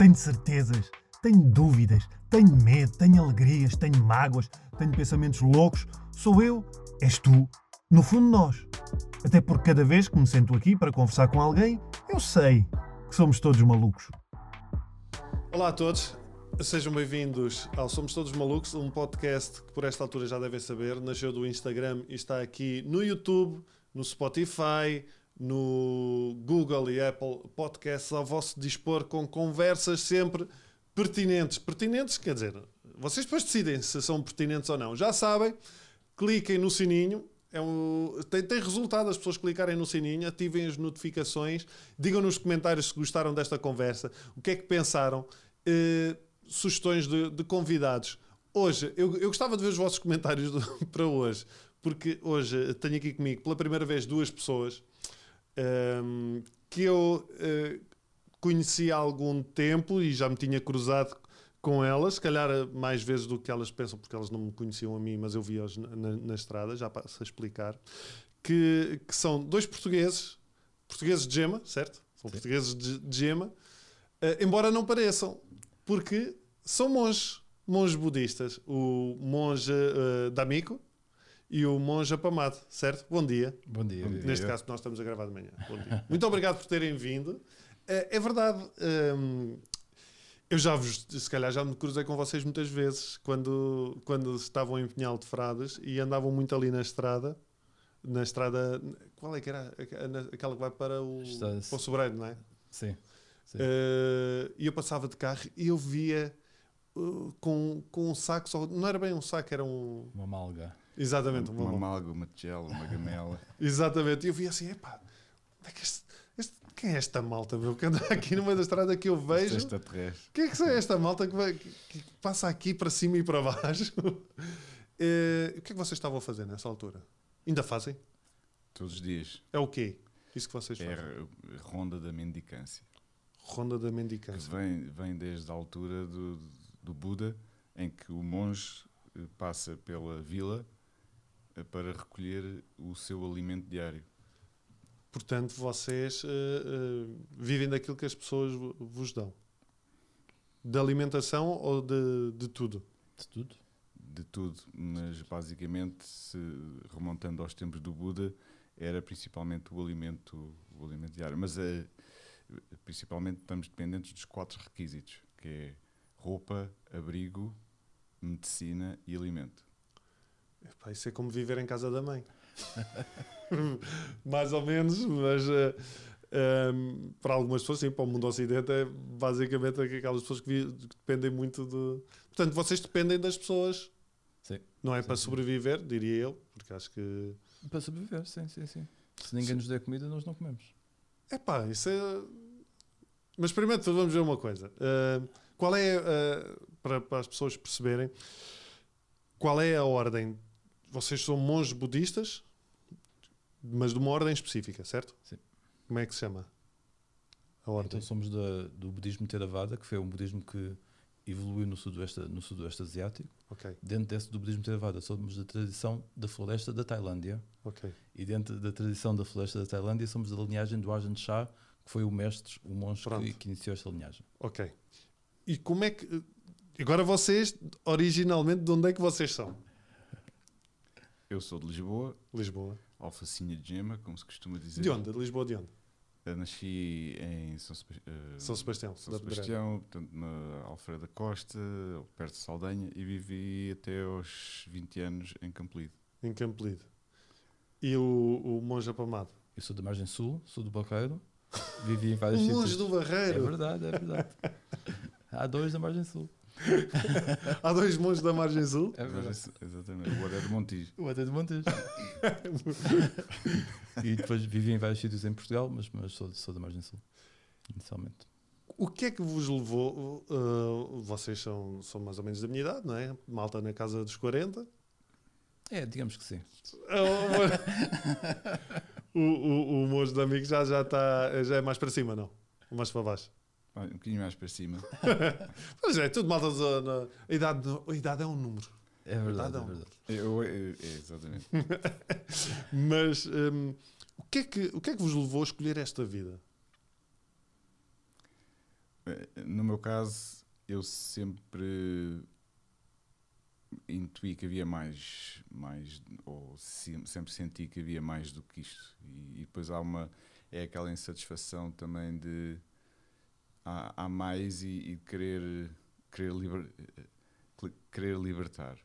Tenho certezas, tenho dúvidas, tenho medo, tenho alegrias, tenho mágoas, tenho pensamentos loucos. Sou eu, és tu, no fundo nós. Até porque cada vez que me sento aqui para conversar com alguém, eu sei que somos todos malucos. Olá a todos, sejam bem-vindos ao Somos Todos Malucos, um podcast que por esta altura já devem saber, nasceu do Instagram e está aqui no YouTube, no Spotify, no Google e Apple Podcasts ao vosso dispor com conversas sempre pertinentes. Pertinentes, quer dizer, vocês depois decidem se são pertinentes ou não. Já sabem, cliquem no sininho. É um, tem, tem resultado as pessoas clicarem no sininho, ativem as notificações, digam nos comentários se gostaram desta conversa, o que é que pensaram, eh, sugestões de, de, convidados. Hoje, eu, eu gostava de ver os vossos comentários do, para hoje, porque hoje tenho aqui comigo pela primeira vez duas pessoas um, que eu uh, conheci há algum tempo e já me tinha cruzado com elas, se calhar mais vezes do que elas pensam, porque elas não me conheciam a mim, mas eu vi-as na, na, na, estrada, já passo a explicar, que, que são dois portugueses, portugueses de gema, certo? São Sim. portugueses de, de gema, uh, embora não pareçam, porque são monges, monges budistas. O monge uh, D'Amico, e o Monja Pamado, certo? Bom dia. Bom dia. Bom dia. Neste caso, nós estamos a gravar de manhã. Muito obrigado por terem vindo. É, é verdade, hum, eu já vos, se calhar já me cruzei com vocês muitas vezes quando, quando estavam em Pinhal de Frades e andavam muito ali na estrada. Na estrada, qual é que era? Aquela que vai para o, para o Sobreiro, não é? Sim. Uh, e eu passava de carro e eu via uh, com, com um saco, só, não era bem um saco, era um. Uma malga. Exatamente, uma, uma malga, uma tigela, uma gamela. Exatamente, e eu vi assim, epá, é que este, este, quem é esta malta, meu, que anda aqui no meio da estrada que eu vejo? Quem é que é esta malta que, vai, que, que passa aqui para cima e para baixo? Eh, o que é que vocês estavam a fazer nessa altura? Ainda fazem? Todos os dias. É o quê? Isso que vocês fazem? É a ronda da mendicância. Ronda da mendicância. Que vem, vem desde a altura do, do Buda, em que o monge eh, passa pela vila para recolher o seu alimento diário. Portanto, vocês uh, uh, vivem daquilo que as pessoas vos dão. De alimentação ou de, de tudo? De tudo. De tudo, mas basicamente, se, remontando aos tempos do Buda, era principalmente o alimento, o alimento diário. Mas uh, principalmente estamos dependentes dos quatro requisitos, que é roupa, abrigo, medicina e alimento. Epá, isso é como viver em casa da mãe. Mais ou menos, mas uh, eh, um, ehm, para algumas pessoas, sim, para o mundo ocidente, é basicamente aquelas pessoas que, vi, que dependem muito de. Portanto, vocês dependem das pessoas. Sim. Não é sim, para sim. sobreviver, diria eu, porque acho que. Para sobreviver, sim, sim, sim. Se ninguém sim. nos der comida, nós não comemos. É pá, isso é. Mas primeiro vamos ver uma coisa. Uh, qual é, uh, para, para as pessoas perceberem, qual é a ordem vocês são monges budistas, mas de uma ordem específica, certo? Sim. Como é que se chama? A ordem? Então somos da, do budismo Theravada, que foi um budismo que evoluiu no sudoeste, no sudoeste asiático. Okay. Dentro desse do budismo Theravada somos da tradição da floresta da Tailândia. Okay. E dentro da tradição da floresta da Tailândia somos da linhagem do Ajahn Chah, que foi o mestre, o monge que, que, iniciou esta linhagem. Ok. E como é que... Agora vocês, originalmente, de onde é que vocês são? Eu sou de Lisboa. Lisboa. Alfacinha de Gema, como se costuma dizer. De onde? De Lisboa de onde? Eu nasci em São, uh, São Sebastião. São Sebastião, portanto, na Alfredo da Costa, perto de Saldanha, e vivi até aos 20 anos em Campolide. Em Campolide. E o, o Monge Apamado? Eu sou da Margem Sul, sou do Barreiro, vivi em vários sítios. Monge do Barreiro? É verdade, é verdade. Há dois da Margem Sul. Há dois monges da margem sul? É exatamente. O outro é de Montijo. O outro é de Montijo. e depois vivi em vários sítios em Portugal, mas, mas sou, sou da margem sul, inicialmente. O que é que vos levou? Uh, vocês são, são mais ou menos da minha idade, não é? Malta na casa dos 40. É, digamos que sim. o, o, o monge de amigo já, já, está, já é mais para cima, não? Mais para baixo. Um bocadinho mais para cima. pois é, tudo malta. Na, a, idade, a idade é um número. É verdade, é, verdade. Eu, eu, é, exatamente. Mas um, o, que é que, o que é que vos levou a escolher esta vida? Eh, No meu caso, eu sempre intuí que havia mais, mais ou se- sempre senti que havia mais do que isto. E, e depois há uma, é aquela insatisfação também de há, há mais e, e querer, querer, liber, querer libertar.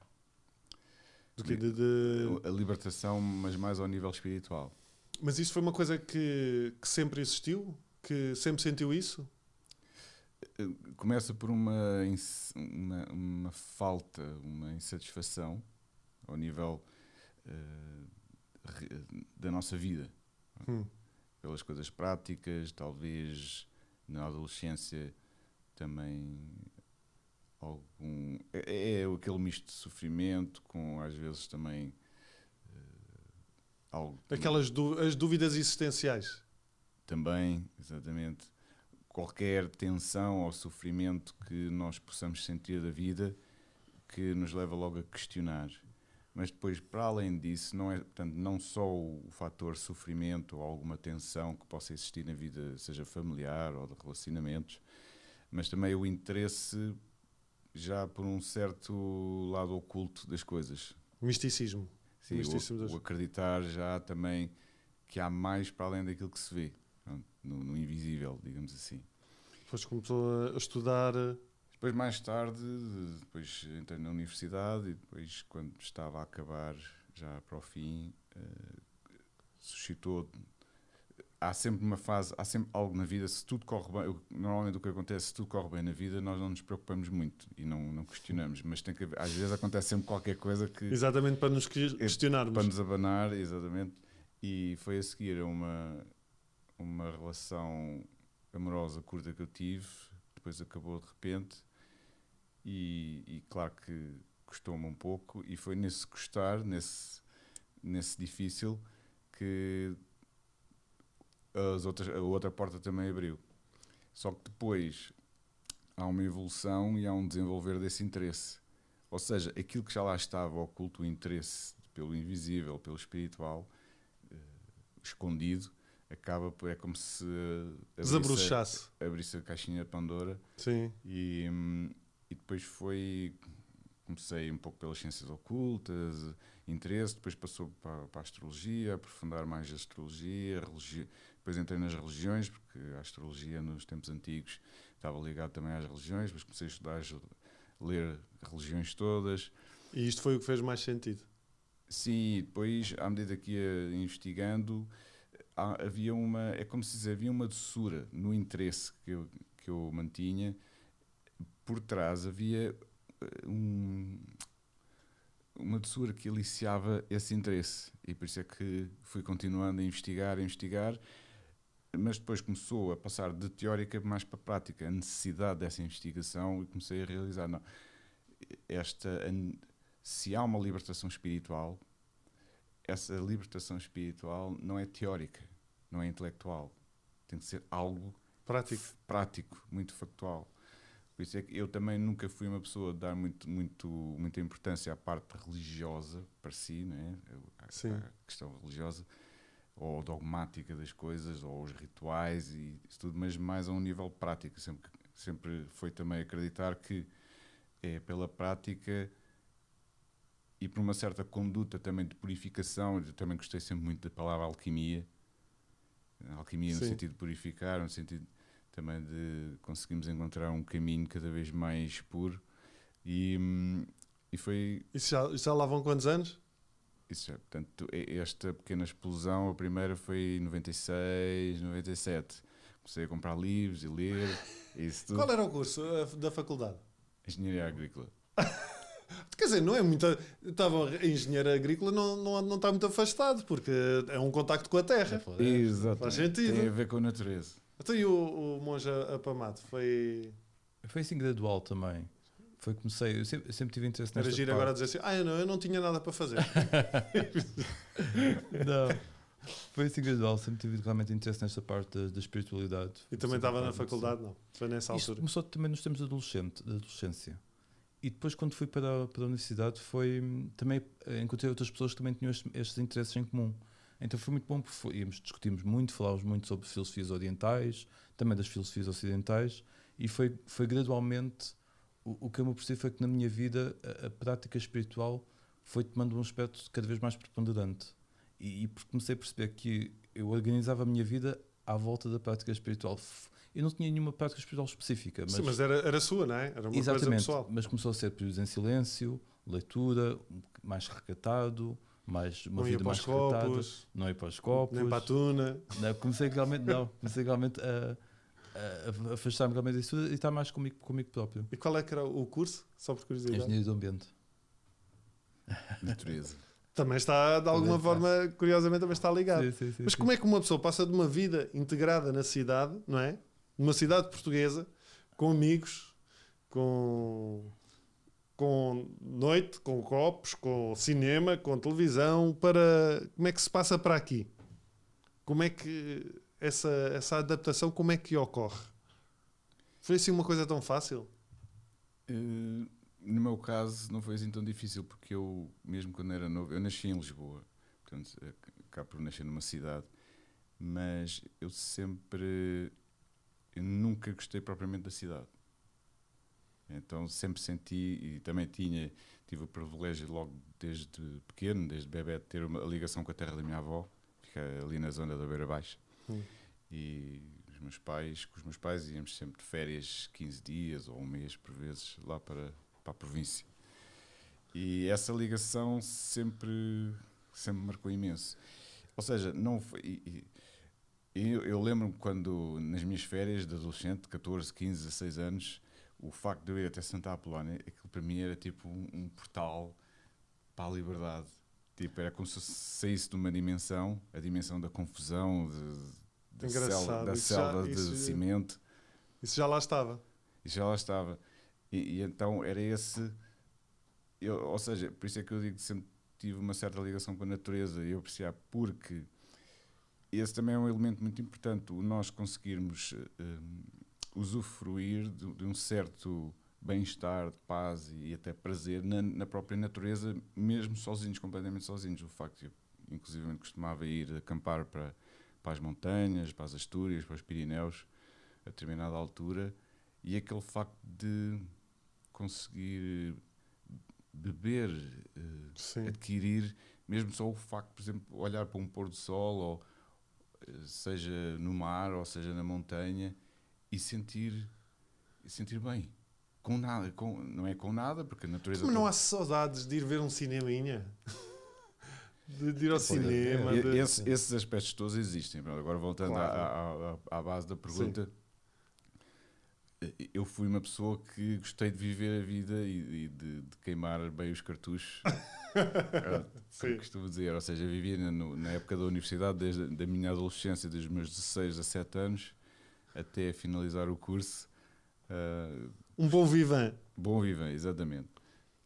Do que de- de- A libertação, mas mais ao nível espiritual. Mas isso foi uma coisa que, que sempre existiu? Que sempre sentiu isso? começa por uma, uma, uma falta, uma insatisfação ao nível re- da nossa vida, Hum. pelas coisas práticas, talvez na adolescência também algum é, é aquele misto de sofrimento com às vezes também eh, algo Aquelas dú- as dúvidas existenciais. também, exatamente, qualquer tensão ou sofrimento que nós possamos sentir da vida que nos leva logo a questionar. Mas depois, para além disso, não é portanto, não só o fator sofrimento ou alguma tensão que possa existir na vida, seja familiar ou de relacionamentos, mas também o interesse já por um certo lado oculto das coisas. Misticismo. Sim, Misticismo o, das- o acreditar já também que há mais para além daquilo que se vê, no, no invisível, digamos assim. Depois começou a estudar. Depois, mais tarde, depois entrei na universidade e depois, quando estava a acabar, já para o fim, eh, suscitou. Há sempre uma fase, há sempre algo na vida, se tudo corre bem, normalmente o que acontece, se tudo corre bem na vida, nós não nos preocupamos muito e não, não questionamos, mas tem que haver- às vezes acontece sempre qualquer coisa que Exatamente para nos que- questionarmos. para nos abanar, exatamente. E foi a seguir a uma, uma relação amorosa curta que eu tive, depois acabou de repente, e, e claro que custou-me um pouco, e foi nesse custar, nesse, nesse difícil, que as outras, a outra porta também abriu. Só que depois há uma evolução e há um desenvolver desse interesse. Ou seja, aquilo que já lá estava oculto, o interesse pelo invisível, pelo espiritual, eh, escondido, acaba por. É como se eh, abrisse, Desabrochasse. a- abrisse a caixinha de Pandora Sim. e, hum, e depois foi. Comecei um pouco pelas ciências ocultas, interesse, depois passou para, para a astrologia, aprofundar mais a astrologia, a religi- depois entrei nas religiões, porque a astrologia nos tempos antigos estava ligado também às religiões, depois comecei a estudar, a ler religiões todas. E isto foi o que fez mais sentido. Sim, depois, à medida que ia investigando, havia uma, é como se diz, havia uma doçura no interesse que eu, que eu mantinha. Por trás havia eh, um, uma doçura que aliciava esse interesse. E por isso é que fui continuando a investigar, a investigar. Mas depois começou a passar de teórica mais para prática, a necessidade dessa investigação, e comecei a realizar. Não, esta, se há uma libertação espiritual, essa libertação espiritual não é teórica, não é intelectual. Tem que ser algo Prático. prático, muito factual. Por isso é que eu também nunca fui uma pessoa de dar muito, muito, muita importância à parte religiosa para si, né? à, Sim. à questão religiosa, ou dogmática das coisas, ou os rituais e isso tudo, mas mais a um nível prático. Sempre, sempre foi também acreditar que é pela prática e por uma certa conduta também de purificação. Eu também gostei sempre muito da palavra alquimia. Alquimia no Sim. sentido de purificar, no sentido também de conseguirmos encontrar um caminho cada vez mais puro. E, hum, e foi Isso já, isso já lá vão quantos anos? isso. já, Portanto, esta pequena explosão, a primeira foi em 96, 97. Comecei a comprar livros e ler. Isso tudo. Qual era o curso a- da faculdade? Engenharia agrícola. Quer dizer, não é muito. Estava engenheiro agrícola, não, não, não está muito afastado, porque é um contacto com a terra. Exato. Faz sentido. Tem a ver com a natureza. Então, e o, o monge apamado? Foi. Foi assim gradual também. Foi comecei, eu sempre, sempre tive interesse Era nesta giro parte. agora dizer assim: ah, eu não, eu não tinha nada para fazer. Não. Foi assim gradual, sempre tive realmente interesse nesta parte da, da espiritualidade. E também estava na faculdade, não. Foi nessa Isto altura. começou também nos tempos de adolescência. E depois, quando fui para, a- para a universidade, foi hum, também eh, encontrei outras pessoas que também tinham estes, estes interesses em comum. Então foi muito bom, porque íamos, discutimos muito, falávamos muito sobre filosofias orientais, também das filosofias ocidentais, E foi, foi gradualmente. O, o que eu me percebi foi que na minha vida a, a prática espiritual foi tomando um aspecto cada vez mais preponderante. E, e comecei a perceber que eu organizava a minha vida à volta da prática espiritual. Eu não tinha nenhuma prática espiritual específica, mas, Sim, mas era, era sua, não é? Era uma coisa exatamente. pessoal. Mas começou a ser períodos em silêncio, leitura, mais recatado, mais uma Não vida para mais os recatada, copos, não ia para os copos. nem para a tuna. Não, comecei realmente, não, comecei realmente a, a- a afastar-me realmente disso tudo e estar mais comigo, comigo próprio. E qual é que era o curso? Só por curiosidade. Engenharia do ambiente. Natureza. Também está, de alguma forma, curiosamente, também está ligado. Sim, sim, sim, Mas sim. como é que uma pessoa passa de uma vida integrada na cidade, não é? Numa cidade portuguesa, com amigos, com, com noite, com copos, com cinema, com televisão, para. Como é que se passa para aqui? Como é que essa, essa adaptação, como é que ocorre? Foi assim uma coisa tão fácil? Eh, no meu caso, não foi assim tão difícil, porque eu, mesmo quando era novo, eu nasci em Lisboa, portanto, eh, cá por nascer numa cidade, mas eu sempre. Eu nunca gostei propriamente da cidade. Então sempre senti e também tinha, tive o privilégio logo desde pequeno, desde bebê, de ter uma ligação com a terra da minha avó, fica ali na zona da Beira Baixa. Hum. E os meus pais, com os meus pais íamos sempre de férias 15 dias ou um mês por vezes lá para, para a província. E essa ligação sempre, sempre marcou imenso. Ou seja, não foi. e- e eu, eu lembro-me quando, nas minhas férias de adolescente, 14, 15, 16 anos, o facto de eu ir até Santa Apolónia, aquilo para mim era tipo um, um portal para a liberdade. Tipo, era como se saísse de uma dimensão, a dimensão da confusão, de, da Engraçado, selva, da isso selva de isso- cimento. Isso já lá estava. E já lá estava. E, e então era esse. Eu, ou seja, por isso é que eu digo que sempre tive uma certa ligação com a natureza e eu apreciar, porque esse também é um elemento muito importante, o nós conseguirmos eh, usufruir de, de um certo bem-estar, paz e até prazer na, na própria natureza, mesmo sozinhos, completamente sozinhos. O facto de eu, inclusive, costumava ir acampar para, para as montanhas, para as Astúrias, para os Pirineus, a determinada altura, e aquele facto de conseguir beber, Sim. adquirir, mesmo só o facto, por exemplo, olhar para um pôr do sol, ou eh, seja no mar, ou seja na montanha, e sentir, e sentir bem. Com nada, com, não é com nada, porque a natureza. Como não toda- há saudades de ir ver um cineminha? De, de ir ao Pode cinema? De- esse- esses aspectos todos existem. Agora, voltando Claro. à, à- à- base da pergunta, eu fui uma pessoa que gostei de viver a vida e, e de, de queimar bem os cartuchos. Sim. como costumo dizer, ou seja, vivia na, na época da universidade, desde a da minha adolescência, desde os meus 16 a 17 anos, até finalizar o curso. ah, Um bom vivan. Bom viva, exatamente.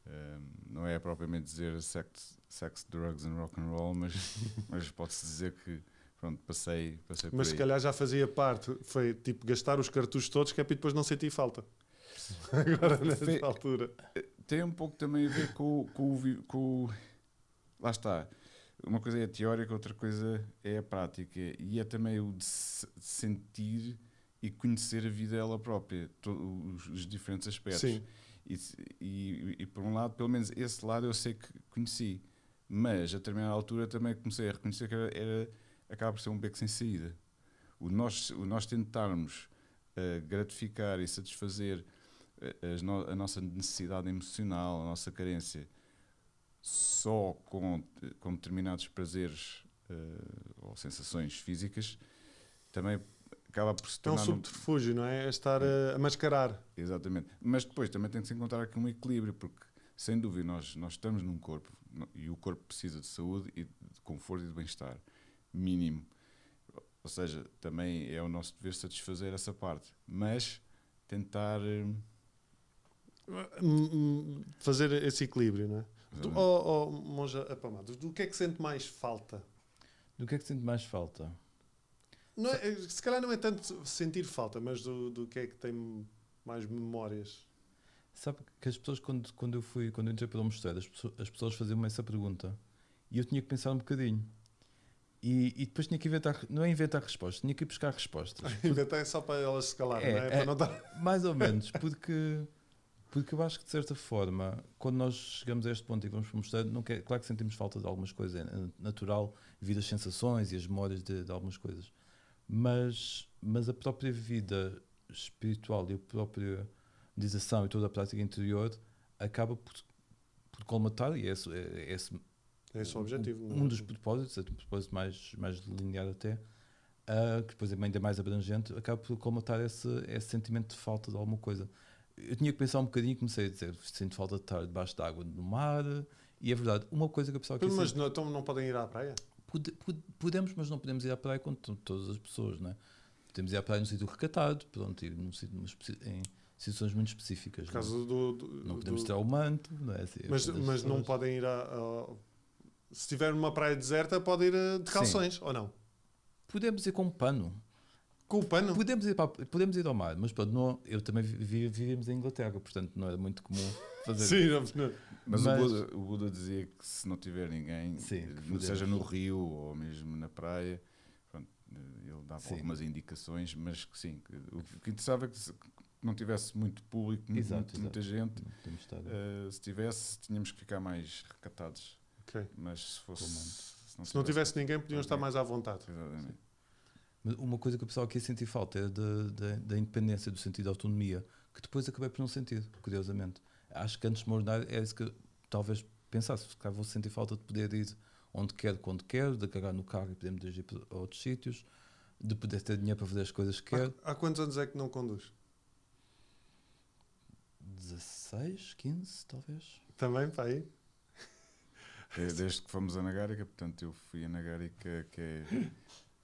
Um, não é propriamente dizer sex, sex, drugs and rock and roll, mas, mas pode-se dizer que pronto, passei, passei Mas se calhar já fazia parte. Foi tipo gastar os cartuchos todos, que é para depois não sentir falta. Agora, nessa Fe- altura. Tem um pouco também a ver com, o- com, com Lá está. Uma coisa é a teórica, outra coisa é a prática. E é também o de sentir e conhecer a vida ela própria, to- os, diferentes aspectos. Sim. E, e, e, por um lado, pelo menos esse lado eu sei que conheci, mas a determinada altura também comecei a reconhecer que era, era- acaba por ser um beco sem saída. O nós, o nós tentarmos eh, gratificar e satisfazer eh, no- a nossa necessidade emocional, a nossa carência, só com, com determinados prazeres eh, ou sensações físicas, também acaba por se É um tornar. num- subterfúgio, não é? É estar a, a mascarar. Exatamente. Mas depois também tem que se encontrar aqui um equilíbrio, porque sem dúvida nós, nós estamos num corpo e o corpo precisa de saúde e de conforto e de bem-estar mínimo. Ou seja, também é o nosso dever satisfazer essa parte, mas tentar. hum, Hum, hum, Fazer esse equilíbrio, não é? Exatamente. oh, oh, monja Apamados, do que é que sente mais falta? Do que é que sente mais falta? Não é- se calhar não é tanto sentir falta, mas do, do que é que tem mais memórias. Sabe que as pessoas, quando, quando eu fui, quando eu entrei pelo mosteiro, as pessoas, as pessoas faziam-me essa pergunta e eu tinha que pensar um bocadinho. E, e depois tinha que inventar, não é inventar respostas, tinha que ir buscar respostas. Inventei só para elas se calarem, É, não é? é. Para não dar... Mais ou menos, porque, porque eu acho que de certa forma, quando nós chegamos a este ponto e vamos para o mosteiro, não quer, claro que sentimos falta de algumas coisas, é natural, devido às sensações e as memórias de, de algumas coisas, mas, mas a própria vida espiritual e a própria meditação e toda a prática interior acaba por, por colmatar, e é esse, é esse É esse o objetivo. não é? um dos propósitos, é um propósito mais, mais linear até, ah, que depois é ainda mais abrangente, acaba por colmatar esse, esse sentimento de falta de alguma coisa. Eu tinha que pensar um bocadinho e comecei a dizer: sinto falta de estar debaixo da água no mar. E é verdade, uma coisa que eu pensava que ia Mas não, então não podem ir à praia? Pode- pode- podemos, mas não podemos ir à praia com to- todas as pessoas, não é? Podemos ir à praia num sítio recatado, pronto, num sítio, em situações muito específicas. É? causa do, do- Não do- podemos tirar o manto, não é? Assim, Mas, mas não podem ir a, a- Se estiver numa praia deserta, pode ir eh, de Sim. calções, ou não? Podemos ir com um pano. Com o pano? Podemos ir, para, podemos ir ao mar, mas pronto, não, eu também vi, vivíamos em Inglaterra, portanto não era muito comum fazer. Sim, não- não. Mas, Mas- O, Buda, o Buda dizia que se não tiver ninguém, Sim, seja no rio ou mesmo na praia, pronto, ele dava Sim. algumas indicações, mas que sim, que o que interessava é que, se- não tivesse muito público, Exato, muito- muita gente. Não. Eh, se tivesse, tínhamos que ficar mais recatados. Ok. Mas se fosse. Com Se não tivesse ninguém, podiam estar mais à vontade. Exatamente. Mas uma coisa que o pessoal aqui a sentir falta é da, da, da independência, do sentido de autonomia, que depois acabei por não sentir, curiosamente. Acho que antes de me ordenar é isso que talvez pensasse, se calhar vou sentir falta de poder ir onde quero, quando quero, de cagar no carro e poder me dirigir para outros sítios, de poder ter dinheiro para fazer as coisas que quero. Há, há quantos anos é que não conduz? 16, 15, talvez. Também, para aí? É, Desde que fomos a Nagárica, portanto, eu fui a Nagárica, que é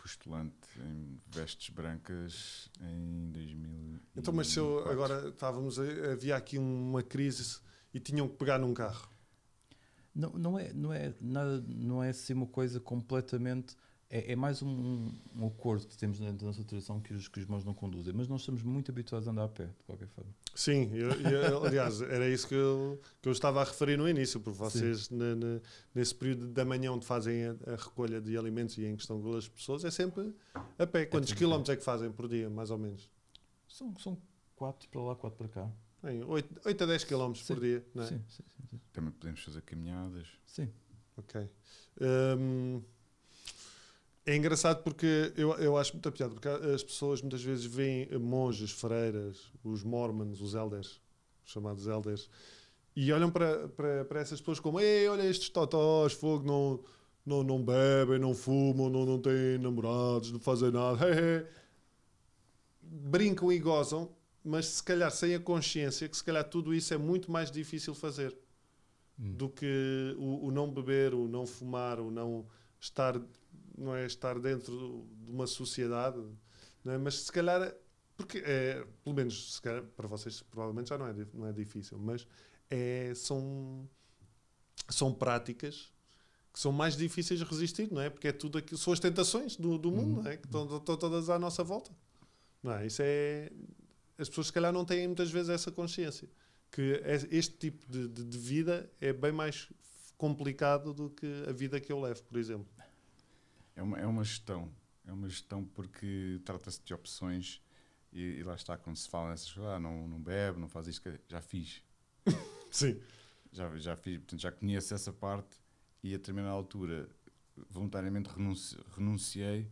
postulante em vestes brancas em 2000. Então, mas se eu, agora estávamos, a- havia aqui uma crise e tinham que pegar num carro. Não, não é, não é nada, não é assim uma coisa completamente. É, é mais um, um acordo que temos dentro da nossa tradição que os, que os mãos não conduzem, mas nós estamos muito habituados a andar a pé, de qualquer forma. Sim, eu- eu- aliás, era isso que eu, que eu estava a referir no início, porque vocês, na- na- nesse período da manhã onde fazem a, a recolha de alimentos e em questão com as pessoas, é sempre a pé. Quantos sempre a pé. quilómetros é que fazem por dia, mais ou menos? São, são quatro para lá, quatro para cá. Bem, 8, 8 a 10 quilómetros por Sim, dia, não é? Sim, sim, sim. sim. Também podemos fazer caminhadas. Sim. Ok. Hum, é engraçado porque eu, eu acho muita piada, porque as pessoas muitas vezes veem monges, freiras, os mormons, os elders, os chamados elders, e olham para, para, para essas pessoas como: Ei, olha estes totós, fogo, não, não, não bebem, não fumam, não, não têm namorados, não fazem nada. Brincam e gozam, mas se calhar sem a consciência que se calhar tudo isso é muito mais difícil fazer Hum. do que o, o não beber, o não fumar, o não estar, não é estar dentro de uma sociedade, não é? mas se calhar, porque é, pelo menos calhar, para vocês provavelmente já não é, não é difícil, mas é, são, são práticas que são mais difíceis de resistir, não é? Porque é tudo aquilo, são as tentações do, do mundo, Uhum. não é? Que estão, estão todas à nossa volta. Não é? Isso é. As pessoas, se calhar, não têm muitas vezes essa consciência que é- este tipo de, de- de vida é bem mais complicado do que a vida que eu levo, por exemplo. É uma, é uma gestão. É uma gestão porque trata-se de opções e, e lá está, quando se fala nessas coisas, ah, não, não bebe, não faz isto, já fiz. Sim. Já, já fiz, portanto, já conheço essa parte e a determinada altura voluntariamente renunci, renunciei,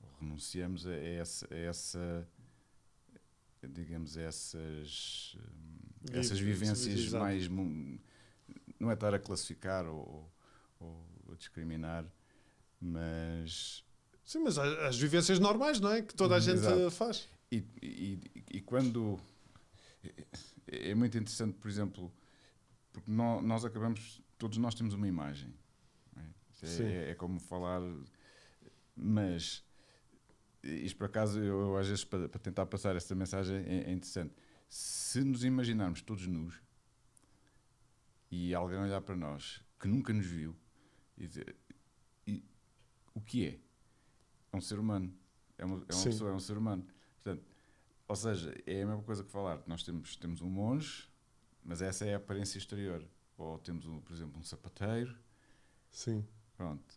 ou renunciamos a essa, a essa digamos, a essas, essas vivências mais. Não é estar a classificar ou, ou a discriminar, mas. Sim, mas as, as vivências normais, não é? Que toda a gente Exato. faz. E, e, e quando. É é muito interessante, por exemplo, porque nó- nós acabamos. Todos nós temos uma imagem. é? É, é, é como falar. Mas. Isto por acaso, eu, eu às vezes para, para tentar passar esta mensagem é, é interessante. Se nos imaginarmos todos nus e alguém olhar para nós que nunca nos viu e dizer: "E o que é? É um ser humano. É uma, é uma Sim. pessoa, é um ser humano. Portanto, ou seja, é a mesma coisa que falar. Nós temos, temos um monge, mas essa é a aparência exterior. Ou temos, um, por exemplo, um sapateiro. Sim. Pronto.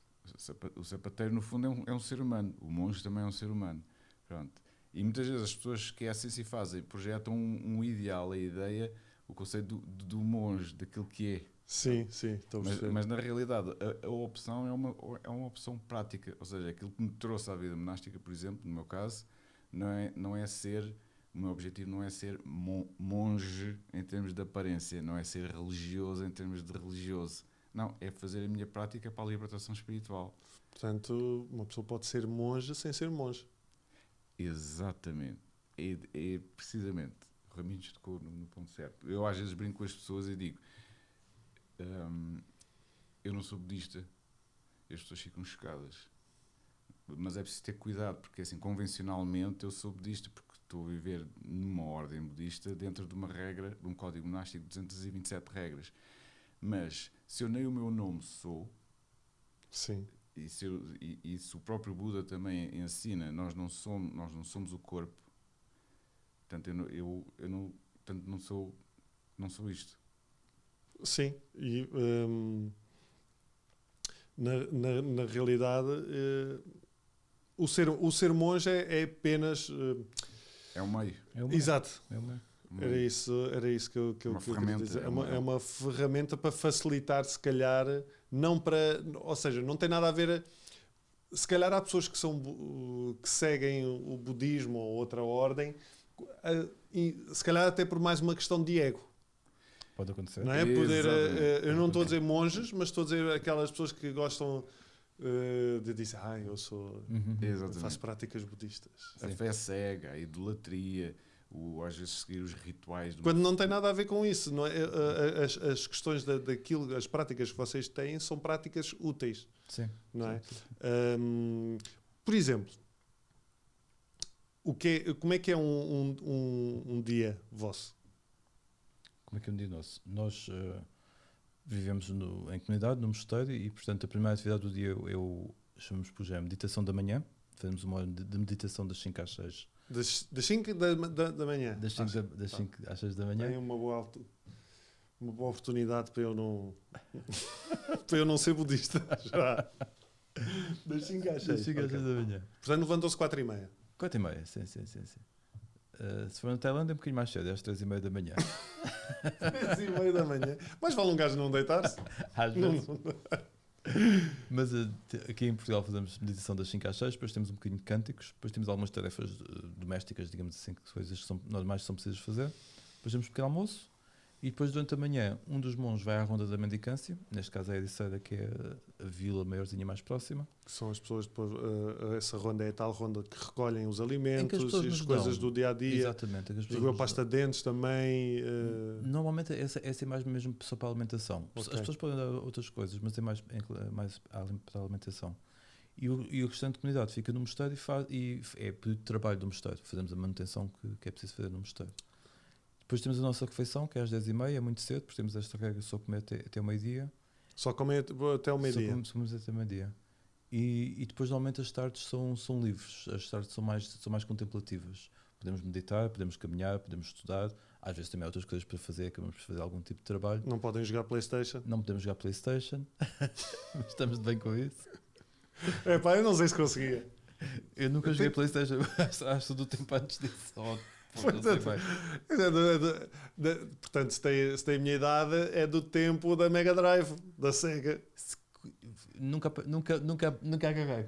O sapateiro, no fundo, é um, é um ser humano. O monge também é um ser humano. Pronto. E muitas vezes as pessoas esquecem-se e fazem, projetam um, um ideal, a ideia, o conceito do, do monge, daquilo que é. Sim, sim, estou a Mas, mas na realidade, a, a opção é uma, é uma opção prática. Ou seja, aquilo que me trouxe à vida monástica, por exemplo, no meu caso, não é, não é ser. O meu objetivo não é ser mon- monge em termos de aparência, não é ser religioso em termos de religioso. Não, é fazer a minha prática para a libertação espiritual. Portanto, uma pessoa pode ser monge sem ser monge. Exatamente. É, é precisamente. Raminhos tocou no, no ponto certo. Eu às vezes brinco com as pessoas e digo: hum, Eu não sou budista. As pessoas ficam chocadas. Mas é preciso ter cuidado, porque assim, convencionalmente eu sou budista porque estou a viver numa ordem budista dentro de uma regra, de um código monástico de 227 regras. Mas se eu nem o meu nome sou, Sim. e se, eu- e- e se o próprio Buda também ensina, nós não somos, nós não somos o corpo. Portanto, eu, eu, eu não, portanto, não sou, não sou isto. Sim, e hum, na, na, na realidade eh, o, ser, o ser monge é, é apenas. eh, É um meio. É exato, É um era meio. isso, era isso que eu, que eu, Uma eu queria dizer. É é uma, é uma ferramenta para facilitar, se calhar, não para. Ou seja, não tem nada a ver. Se calhar há pessoas que, são, que seguem o budismo ou outra ordem, eh, e se calhar até por mais uma questão de ego. Pode acontecer. Não é? Poder, eh, Exatamente. eh, eu não estou a dizer monges, mas estou a dizer aquelas pessoas que gostam eh, de dizer, ah, eu sou, Uhum. faço práticas budistas. A fé cega, a idolatria, o, às vezes seguir os rituais. do- Quando não tem nada a ver com isso, não é? As, as questões da, daquilo, as práticas que vocês têm são práticas úteis, Sim. não é? Sim, sim. Ahm, por exemplo, o que é- como é que é um, um, um, um dia vosso? Como é que é um dia nosso? Nós eh, vivemos no- em comunidade, no mosteiro, e portanto a primeira atividade do dia eu, eu chamamos por já a meditação da manhã. Fazemos uma hora de, de meditação das 5 às 6. Das 5 da, da, da manhã? Das 5 Acho- das tá. às 6 da manhã. Tem uma boa, uma boa oportunidade para eu não para eu não ser budista já. Das 5 às Das 6. 5 às 6 da manhã. Portanto, levantou-se 4 e meia. 4 e meia, sim, sim, sim. sim. Eh, se for na Tailândia é um bocadinho mais cedo, é às 3 e meia da manhã. 3 e meia da manhã. Mas vale um gajo não deitar-se? Às Não- vezes. Mas eh, aqui em Portugal fazemos meditação das 5 às 6, depois temos um bocadinho de cânticos, depois temos algumas tarefas eh, domésticas, digamos assim, que coisas que são normais que são precisas fazer. Depois temos um pequeno almoço e depois durante a manhã um dos monges vai à ronda da mendicância, neste caso é a Ericeira, que é a vila maiorzinha mais próxima. Que são as pessoas depois, eh, essa ronda é a tal ronda que recolhem os alimentos e as nos coisas dão. do dia a dia. Exatamente. as nos- pasta de dentes também. eh, Normalmente essa, essa é mais mesmo só para a alimentação. Ok. As pessoas podem dar outras coisas, mas é mais, é mais para a alimentação. E o, e o restante da comunidade fica no mosteiro e, faz, e é período de trabalho do mosteiro. Fazemos a manutenção que, que é preciso fazer no mosteiro. Depois temos a nossa refeição, que é às 10h30, é muito cedo, porque temos esta regra só comer até, até o meio-dia. Só comem até Só meio-dia. comemos, comemos até o meio-dia. E, e depois, normalmente, as tardes são, são livres. As tardes são mais, são mais contemplativas. Podemos meditar, podemos caminhar, podemos estudar. Às vezes também há outras coisas para fazer, acabamos por fazer algum tipo de trabalho. Não podem jogar Playstation. Não podemos jogar Playstation, mas estamos de bem com isso. É pá, eu não sei se conseguia. Eu nunca Eu joguei tenho- Playstation, acho, acho do tempo antes disso. Portanto. É do- é do- portanto, se tem, se tem a minha idade, é do tempo da Mega Drive, da Sega. nunca, nunca, nunca, nunca agarrei.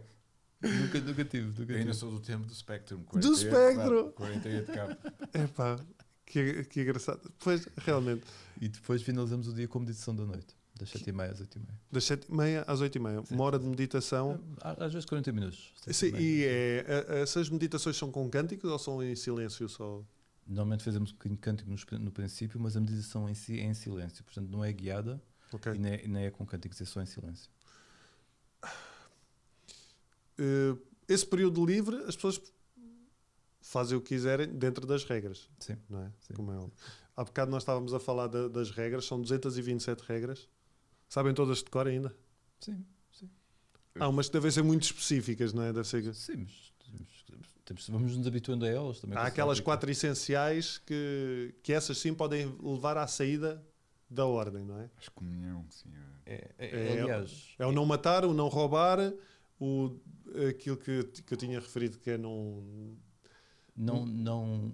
Nunca, nunca tive. Nunca tive. ainda sou do tempo do Spectrum. Do 48, Spectrum! 48K. É pá, que, que engraçado. Pois, realmente, E depois finalizamos o dia com meditação da noite, das 7h30 às 8h30. das 7h30 às 8h30, Sim. uma hora de meditação. Às às vezes 40 minutos. Sim, 7h30. e é, essas meditações são com cânticos ou são em silêncio só? Normalmente fazemos um cântico no, no princípio, mas a meditação em si é em silêncio, portanto não é guiada Ok. e, nem é, nem é com cânticos, é só em silêncio. Eh, esse período livre, as pessoas fazem o que quiserem dentro das regras, Sim. não é? Sim. Como é óbvio. Há bocado nós estávamos a falar da- das regras, são 227 regras. Sabem todas de cor ainda? Sim, Há umas que devem ser muito específicas, não é? Deve ser... sim mas temos- temos- vamos nos habituando a elas também. Há aquelas quatro essenciais que, que essas sim podem levar à saída da ordem, não é? A excomunhão, sim. é. É, é- É- aliás, É o não matar, o não roubar, o, aquilo que, que eu tinha referido que é não, não, não,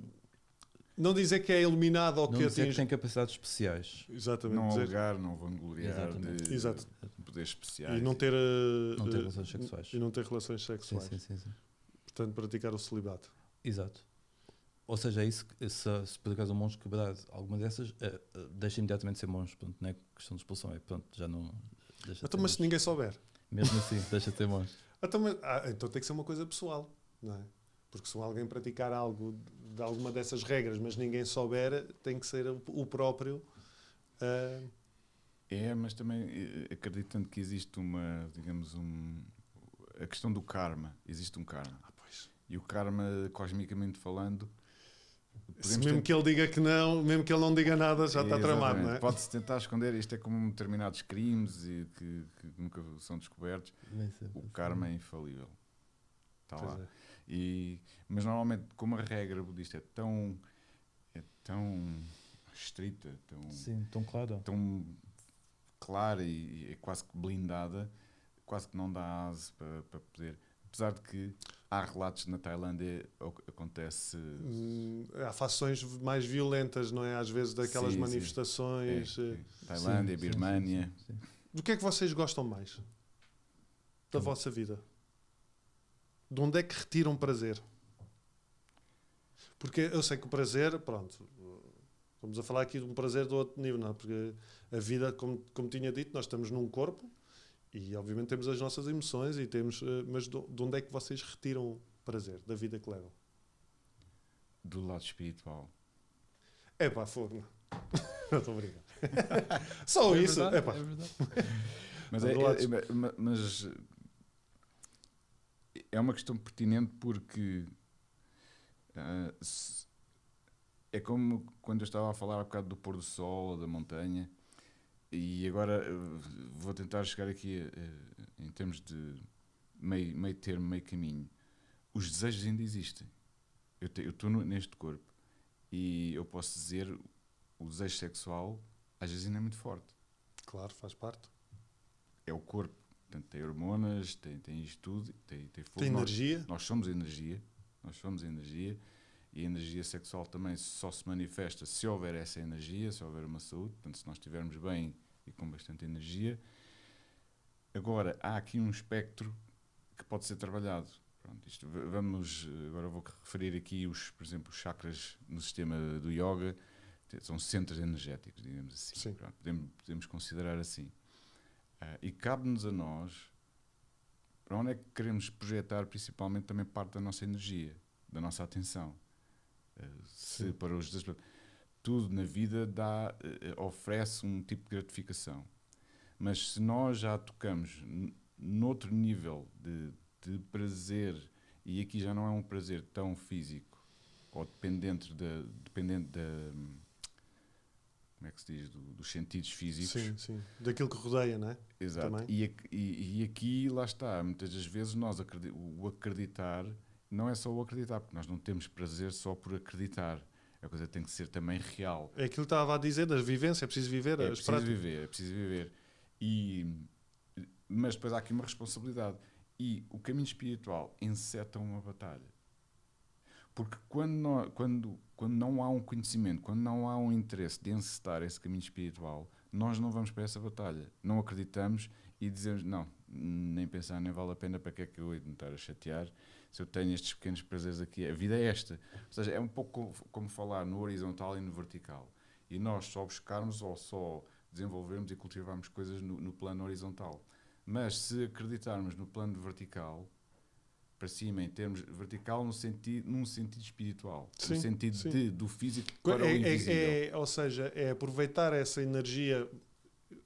não dizer que é iluminado ou não que dizer que atinge. tem capacidades especiais. Exatamente. Não dizer- alegar, não vangloriar de Exato. poderes especiais. e não ter, eh, Não ter eh, relações sexuais. E não ter relações Sim, sexuais. sim, sim, sim. Portanto, praticar o celibato. Exato. Ou seja, é isso que se, se por acaso um monge quebrar alguma dessas, eh, deixa imediatamente de ser monge. Pronto, não é questão de expulsão, é pronto, já não. Deixa de Então, mas se ninguém souber. Mesmo assim, deixa de ser monge. Então, mas- ah, então tem que ser uma coisa pessoal, não é? Porque se alguém praticar algo de alguma dessas regras, mas ninguém souber, tem que ser o próprio. ah, É, mas também eh, acreditando que existe uma, digamos, um, a questão do karma. Existe um karma. ah, pois. E o karma, cosmicamente falando, Se mesmo que ele diga que não, mesmo que ele não diga nada, já está tramado, não é? Pode-se tentar esconder, isto é como determinados crimes e que, que nunca são descobertos. O karma é infalível. Está Pois lá. é. E, mas normalmente, como a regra budista é tão, é tão estrita, tão, Sim, tão claro. tão clara e, e é quase que blindada, quase que não dá asa para, para poder. Apesar de que há relatos na Tailândia acontece. Hum, Há fações mais violentas, não é? Às vezes daquelas Sim, sim. manifestações. é, eh, sim. Tailândia, Sim, sim, Birmânia. sim, sim, sim. Do que é que vocês gostam mais da Hum. vossa vida? De onde é que retiram prazer? Porque eu sei que o prazer, pronto, estamos a falar aqui de um prazer do outro nível, não é? Porque a vida, como, como tinha dito, nós estamos num corpo e obviamente temos as nossas emoções e temos, eh, mas de de onde é que vocês retiram prazer da vida que levam? Do lado espiritual. É pá, fogo. Não estou a brincar. Só É isso. verdade, É pá. é. Mas é, é- é- ma- mas é uma questão pertinente porque ah, se- é como quando eu estava a falar há bocado do pôr do sol ou da montanha e agora eh, vou tentar chegar aqui eh, em termos de meio, meio termo, meio caminho. Os desejos ainda existem. Eu estou neste corpo e eu posso dizer o desejo sexual às vezes ainda é muito forte Claro, faz parte. é o corpo. Portanto, tem hormonas, tem, tem isto tudo, tem, tem fogo. Tem Nós- energia. Nós, somos energia, nós somos energia e a energia sexual também só se manifesta se houver essa energia, se houver uma saúde. Portanto, se nós estivermos bem e com bastante energia. Agora, há aqui um espectro que pode ser trabalhado. Pronto, isto, vamos, agora vou referir aqui, os, por exemplo, os chakras no sistema do yoga, são centros energéticos, digamos assim. Podemos, podemos considerar assim. Ah, e cabe-nos a nós para onde é que queremos projetar principalmente também parte da nossa energia, da nossa atenção. Ah, se para os tudo na vida dá, eh, oferece um tipo de gratificação. Mas se nós já tocamos noutro nível de, de prazer, e aqui já não é um prazer tão físico ou dependente da, dependente da como é que se diz, do- dos sentidos físicos, Sim, sim. Daquilo que rodeia, não é? Exato. E, aqui- e- e aqui, lá está, muitas das vezes nós o acreditar não é só o acreditar, porque nós não temos prazer só por acreditar. A coisa tem que ser também real. É aquilo que estava a dizer, das vivências, é preciso viver É preciso práticas. viver, é preciso viver. E, mas depois há aqui uma responsabilidade. E o caminho espiritual enceta uma batalha. Porque quando não, quando, quando não há um conhecimento, quando não há um interesse de encetar esse caminho espiritual, nós não vamos para essa batalha. Não acreditamos e dizemos, não, nem pensar, nem vale a pena, para que é que eu de me estar a chatear se eu tenho estes pequenos prazeres aqui? A vida é esta. Ou seja, é um pouco como falar no horizontal e no vertical. E nós só buscarmos ou só desenvolvermos e cultivarmos coisas no, no plano horizontal. Mas se acreditarmos no plano vertical, para cima, em termos vertical, no sentido, num sentido espiritual, Sim, no sentido de, do físico para É- o é- invisível. é- ou seja, é aproveitar essa energia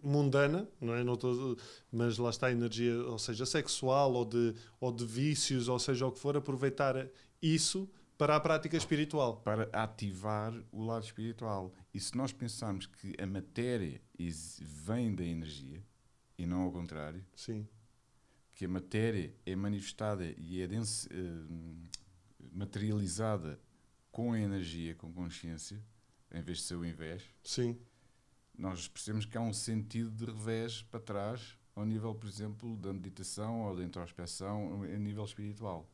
mundana, não é? Não tô- mas lá está a energia, ou seja, sexual ou de, ou de vícios, ou seja, o que for, aproveitar isso para a prática espiritual. para ativar o lado espiritual. E se nós pensarmos que a matéria vem da energia e não ao contrário, Sim, que a matéria é manifestada e é dense- eh, materializada com a energia, com consciência, em vez de ser o invés, sim, nós percebemos que há um sentido de revés para trás, ao nível, por exemplo, da meditação ou da introspeção, a nível espiritual.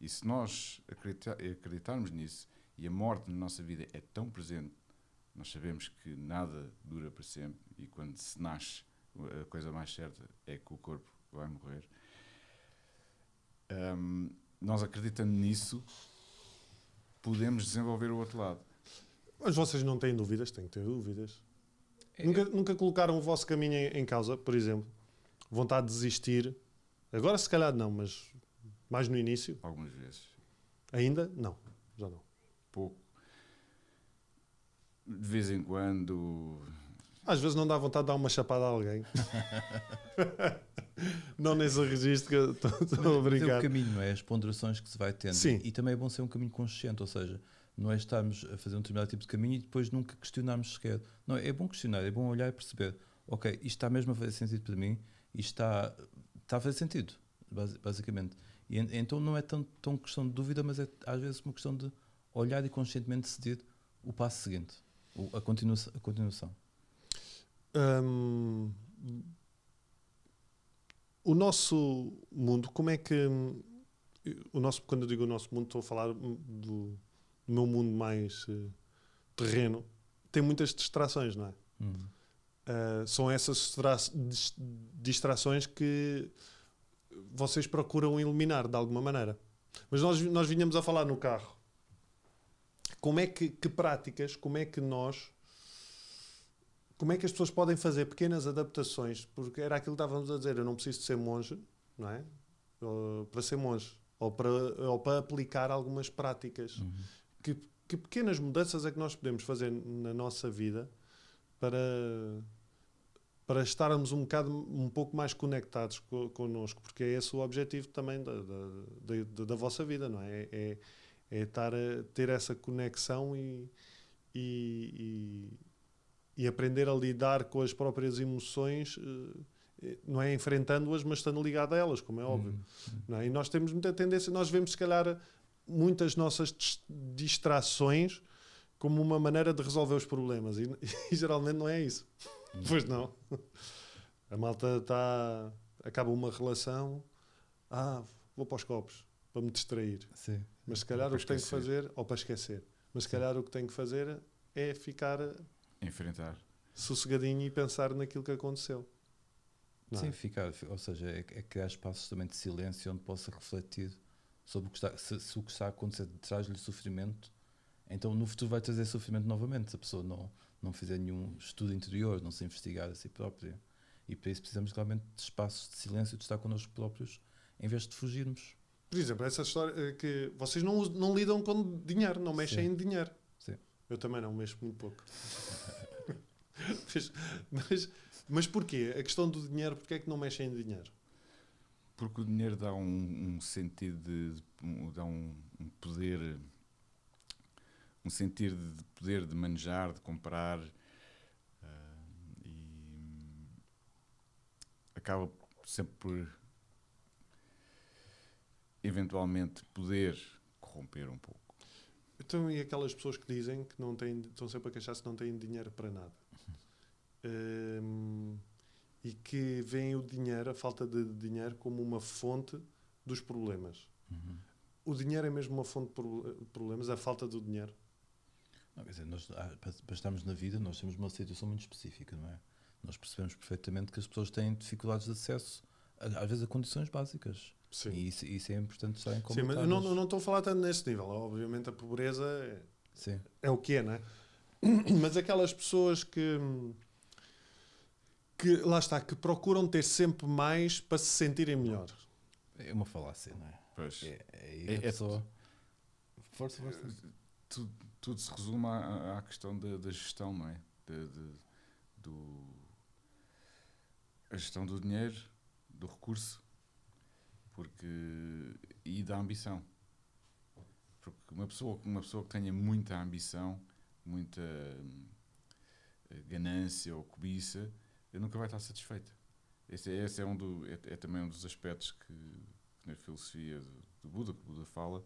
E se nós acredita acreditarmos nisso e a morte na nossa vida é tão presente, nós sabemos que nada dura para sempre e quando se nasce, a coisa mais certa é que o corpo vai morrer. Um, nós acreditando nisso, podemos desenvolver o outro lado. Mas vocês não têm dúvidas? Têm que ter dúvidas. É- Nunca, nunca colocaram o vosso caminho em, em causa, por exemplo? Vontade de desistir? Agora, se calhar, não, mas mais no início? Algumas vezes. Ainda? Não, já não. Pouco. De vez em quando. Às vezes não dá vontade de dar uma chapada a alguém. não nesse registro que eu estou a Mas é brincar. o caminho, é? As ponderações que se vai tendo. Sim. E também é bom ser um caminho consciente, ou seja, não é estarmos a fazer um determinado tipo de caminho e depois nunca questionarmos sequer. Não, é bom questionar, é bom olhar e perceber, ok, isto está mesmo a fazer sentido para mim, isto está, está a fazer sentido, basi- basicamente. E en- então não é tão, tão questão de dúvida, mas é às vezes uma questão de olhar e conscientemente decidir o passo seguinte, a, continua a continuação. Hum, o nosso mundo, como é que. O nosso, quando eu digo o nosso mundo, estou a falar do, do meu mundo mais eh, terreno, tem muitas distrações, não é? Hum. Uh, são essas distra- dis- distrações que vocês procuram eliminar de alguma maneira. Mas nós, nós vinhamos a falar no carro. Como é que, que práticas, como é que nós, como é que as pessoas podem fazer pequenas adaptações? Porque era aquilo que estávamos a dizer, eu não preciso de ser monge, não é? Ou para ser monge, ou para, ou para aplicar algumas práticas. Uhum. Que, que pequenas mudanças é que nós podemos fazer na nossa vida para, para estarmos um bocado, um pouco mais conectados co, connosco, porque é esse o objetivo também da, da, da, da vossa vida, não é? É, é estar a ter essa conexão e, e, e, e aprender a lidar com as próprias emoções, eh, não é enfrentando-as, mas estando ligado a elas, como é óbvio. Não é? E nós temos muita tendência, nós vemos se calhar muitas nossas dis- distrações como uma maneira de resolver os problemas e, e geralmente não é isso. Pois não. A malta está. acaba uma relação, ah, vou para os copos para me distrair. Sim. Mas se calhar o que tenho que fazer, ou para esquecer, mas se calhar o que tenho que fazer é ficar Enfrentar. sossegadinho e pensar naquilo que aconteceu. Não é? Sim, ficar, fi- ou seja, é, é criar espaços também de silêncio onde possa refletir sobre o que está, se, se o que está a acontecer traz-lhe sofrimento, então no futuro vai trazer sofrimento novamente, se a pessoa não, não fizer nenhum estudo interior, não se investigar a si própria. E para isso precisamos realmente de espaços de silêncio, de estar connosco próprios, em vez de fugirmos. Por exemplo, essa história eh, que vocês não, não lidam com dinheiro, não mexem Sim. em dinheiro. Eu também não, mexo muito pouco. mas, mas, mas porquê? A questão do dinheiro, porquê é que não mexem em dinheiro? Porque o dinheiro dá um, um sentido de. dá um, um poder. Um sentido de poder de manejar, de comprar. ah, e. acaba sempre por. eventualmente poder corromper um pouco. Então, e aquelas pessoas que dizem que não têm, estão sempre a queixar-se que não têm dinheiro para nada? Hum, e que veem o dinheiro, a falta de dinheiro, como uma fonte dos problemas. O dinheiro é mesmo uma fonte de pro- problemas, a falta do dinheiro. Não, quer dizer, nós, ah, para, estarmos na vida, nós temos uma situação muito específica, não é? Nós percebemos perfeitamente que as pessoas têm dificuldades de acesso, às vezes, a condições básicas. Sim. E isso, isso é importante estar em Sim, mas eu não, eu não estou a falar tanto nesse nível. Obviamente a pobreza é, Sim. é o que é, não é? Mas aquelas pessoas que, que, lá está, que procuram ter sempre mais para se sentirem melhor. É uma falácia, não é? Pois. É, é, É- a é pessoa... Força, força. tudo, tudo se resume à, à questão da, da gestão, não é? De, de- do, a gestão do dinheiro, do recurso porque, e da ambição. Porque uma pessoa, uma pessoa que tenha muita ambição, muita hum, ganância ou cobiça, nunca vai estar satisfeita. Esse, é- esse é, um do, é, é também um dos aspectos que, que na filosofia do, do Buda, que Buda fala,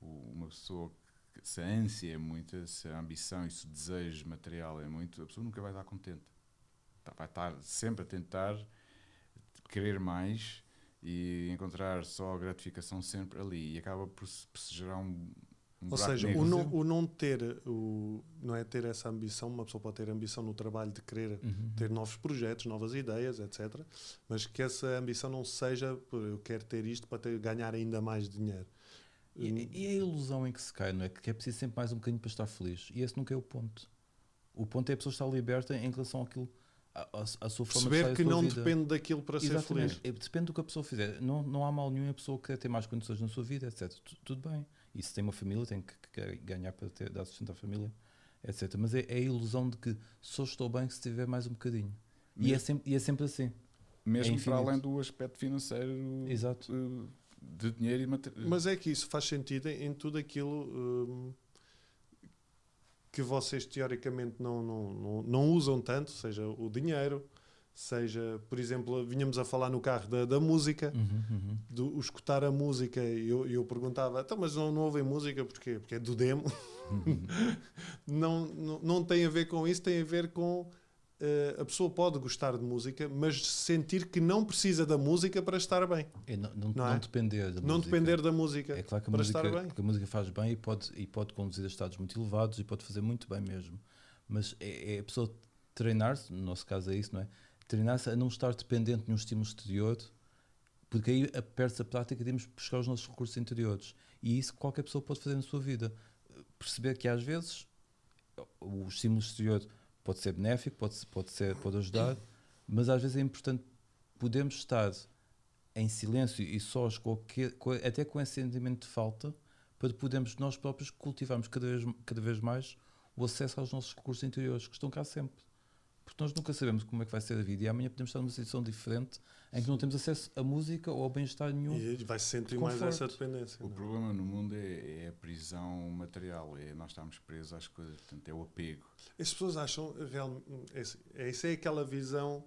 o- uma pessoa que, se a ânsia é muita, se a ambição e se o desejo material é muito, a pessoa nunca vai estar contente. tá- vai estar sempre a tentar querer mais e encontrar só a gratificação sempre ali e acaba por se, por se gerar um, um Ou seja, o não, o não ter, o, não é ter essa ambição, uma pessoa pode ter ambição no trabalho de querer Uhum. ter novos projetos, novas ideias, etc. Mas que essa ambição não seja, "Pô, eu quero ter isto para ter, ganhar ainda mais dinheiro. E, e a ilusão em que se cai, não é? Que é preciso sempre mais um bocadinho para estar feliz. E esse nunca é o ponto. O ponto é a pessoa estar liberta em relação àquilo, à- à sua forma de Perceber estar, que não vida. depende daquilo para ser Exatamente. feliz. É, Depende do que a pessoa fizer. Não, não há mal nenhum em a pessoa querer ter mais condições na sua vida, etc. Tu- Tudo bem. E se tem uma família, tem que, que ganhar para ter, dar sustento à família, etc. Mas é, é a ilusão de que só estou bem se tiver mais um bocadinho. E é, sempre, e é sempre assim. Mesmo é para além do aspecto financeiro Exato. eh, de dinheiro e material. Mas é que isso faz sentido em, em tudo aquilo hum, que vocês teoricamente não, não, não, não usam tanto, seja o dinheiro, seja, por exemplo, vinhamos a falar no carro da, da música, Uhum, uhum. do o escutar a música, e eu, eu perguntava, então, mas não, não ouvem música porquê? Porque é do demo. não, não, não tem a ver com isso, tem a ver com a pessoa pode gostar de música, mas sentir que não precisa da música para estar bem. É não, não, Não não é? depender da Não música. depender da música É claro que a, para música, estar bem. que a música faz bem e pode, e pode conduzir a estados muito elevados e pode fazer muito bem mesmo. Mas é, é a pessoa treinar-se, no nosso caso é isso, não é? Treinar-se a não estar dependente de um estímulo exterior, porque aí perde-se a prática de irmos buscar os nossos recursos interiores. E isso qualquer pessoa pode fazer na sua vida. Perceber que às vezes o estímulo exterior pode ser benéfico, pode, pode, ser, pode ajudar, mas às vezes é importante podermos estar em silêncio e sós, com, que- com- até com esse sentimento de falta, para podermos nós próprios cultivarmos cada vez, cada vez mais o acesso aos nossos recursos interiores, que estão cá sempre. Porque nós nunca sabemos como é que vai ser a vida e amanhã podemos estar numa situação diferente em que não temos acesso à música ou ao bem-estar nenhum. E vai se sentir mais essa dependência. O não é? problema no mundo é, é a prisão material, é nós estarmos presos às coisas, portanto é o apego. As pessoas acham realmente. É, essa é aquela visão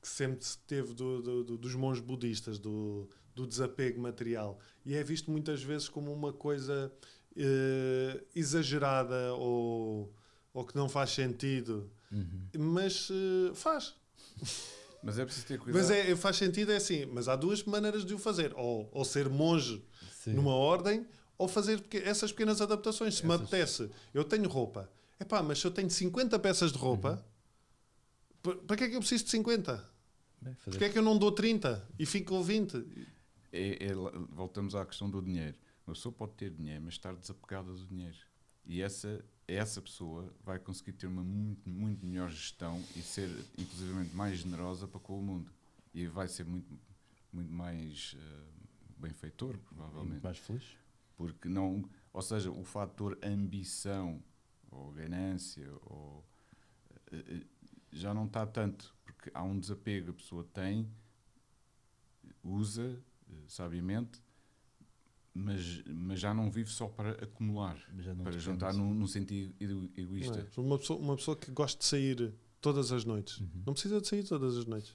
que sempre se teve do, do- do- dos monges budistas, do, do desapego material. E é visto muitas vezes como uma coisa eh, exagerada ou, ou que não faz sentido. Uhum. Mas eh, faz. Mas é preciso ter cuidado. Mas é, faz sentido, é assim. Mas há duas maneiras de o fazer: ou, ou ser monge Sim. numa ordem ou fazer essas pequenas adaptações. Se me Essas- apetece, eu tenho roupa. Epá, mas se eu tenho 50 peças de roupa, Uhum. pa- para que é que eu preciso de 50? Bem, fazer- Porquê é que eu não dou 30 e fico com 20? É- é voltamos à questão do dinheiro. Uma pessoa pode ter dinheiro, mas estar desapegada do dinheiro. E essa, essa pessoa vai conseguir ter uma muito, muito melhor gestão e ser, inclusivamente, mais generosa para com o mundo. E vai ser muito, muito mais eh, benfeitor, provavelmente. muito mais feliz. Porque não, ou seja, o fator ambição ou ganância ou, eh, eh, já não está tanto, porque há um desapego, a pessoa tem, usa eh, sabiamente, mas, mas já não vive só para acumular, Mas já não para juntar num, num sentido egoísta. é? uma, pessoa, uma pessoa que gosta de sair todas as noites, Uhum. não precisa de sair todas as noites.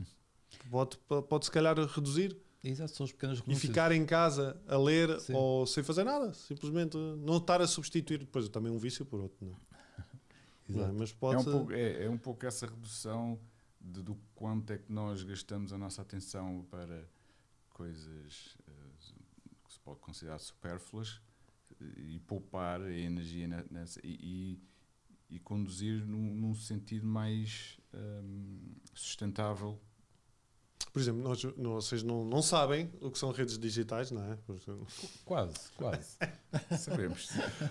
Pode, pode se calhar reduzir Exato, são as pequenas e renúncias. ficar em casa a ler Sim. ou sem fazer nada. Simplesmente não estar a substituir depois também um vício por outro. Não é? Não é? Exato. Mas É pode um, pouco, é, é um pouco essa redução de, do quanto é que nós gastamos a nossa atenção para coisas eh, que se pode considerar supérfluas eh, e poupar a energia ne- nessa e, e, e conduzir num, num sentido mais hum, sustentável. Por exemplo, nós, não- vocês não, não sabem o que são redes digitais, não é? Porque Quase, quase. Sabemos.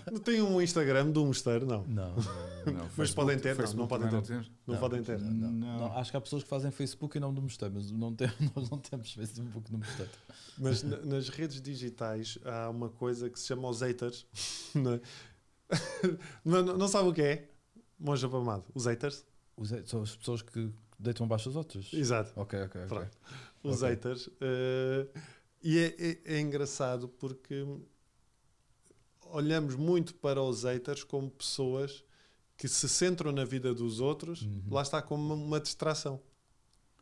Não tem um Instagram do mosteiro, não. não, não, Não, Mas podem ter, não, não podem ter. Não, podem ter. Não, não, Não. não. Acho que há pessoas que fazem Facebook em nome do mosteiro, mas não tem, nós não temos Facebook no mosteiro. Mas na- nas redes digitais há uma coisa que se chama os haters. Não, é? não, não- não sabe o que é? Monja Pamado. Os haters? Os- São as pessoas que deitam abaixo as outras. Exato. Ok, ok, ok. Pronto. Os Ok. haters. eh, e é, é- é engraçado porque olhamos muito para os haters como pessoas que se centram na vida dos outros, Uhum. lá está como uma, uma distração.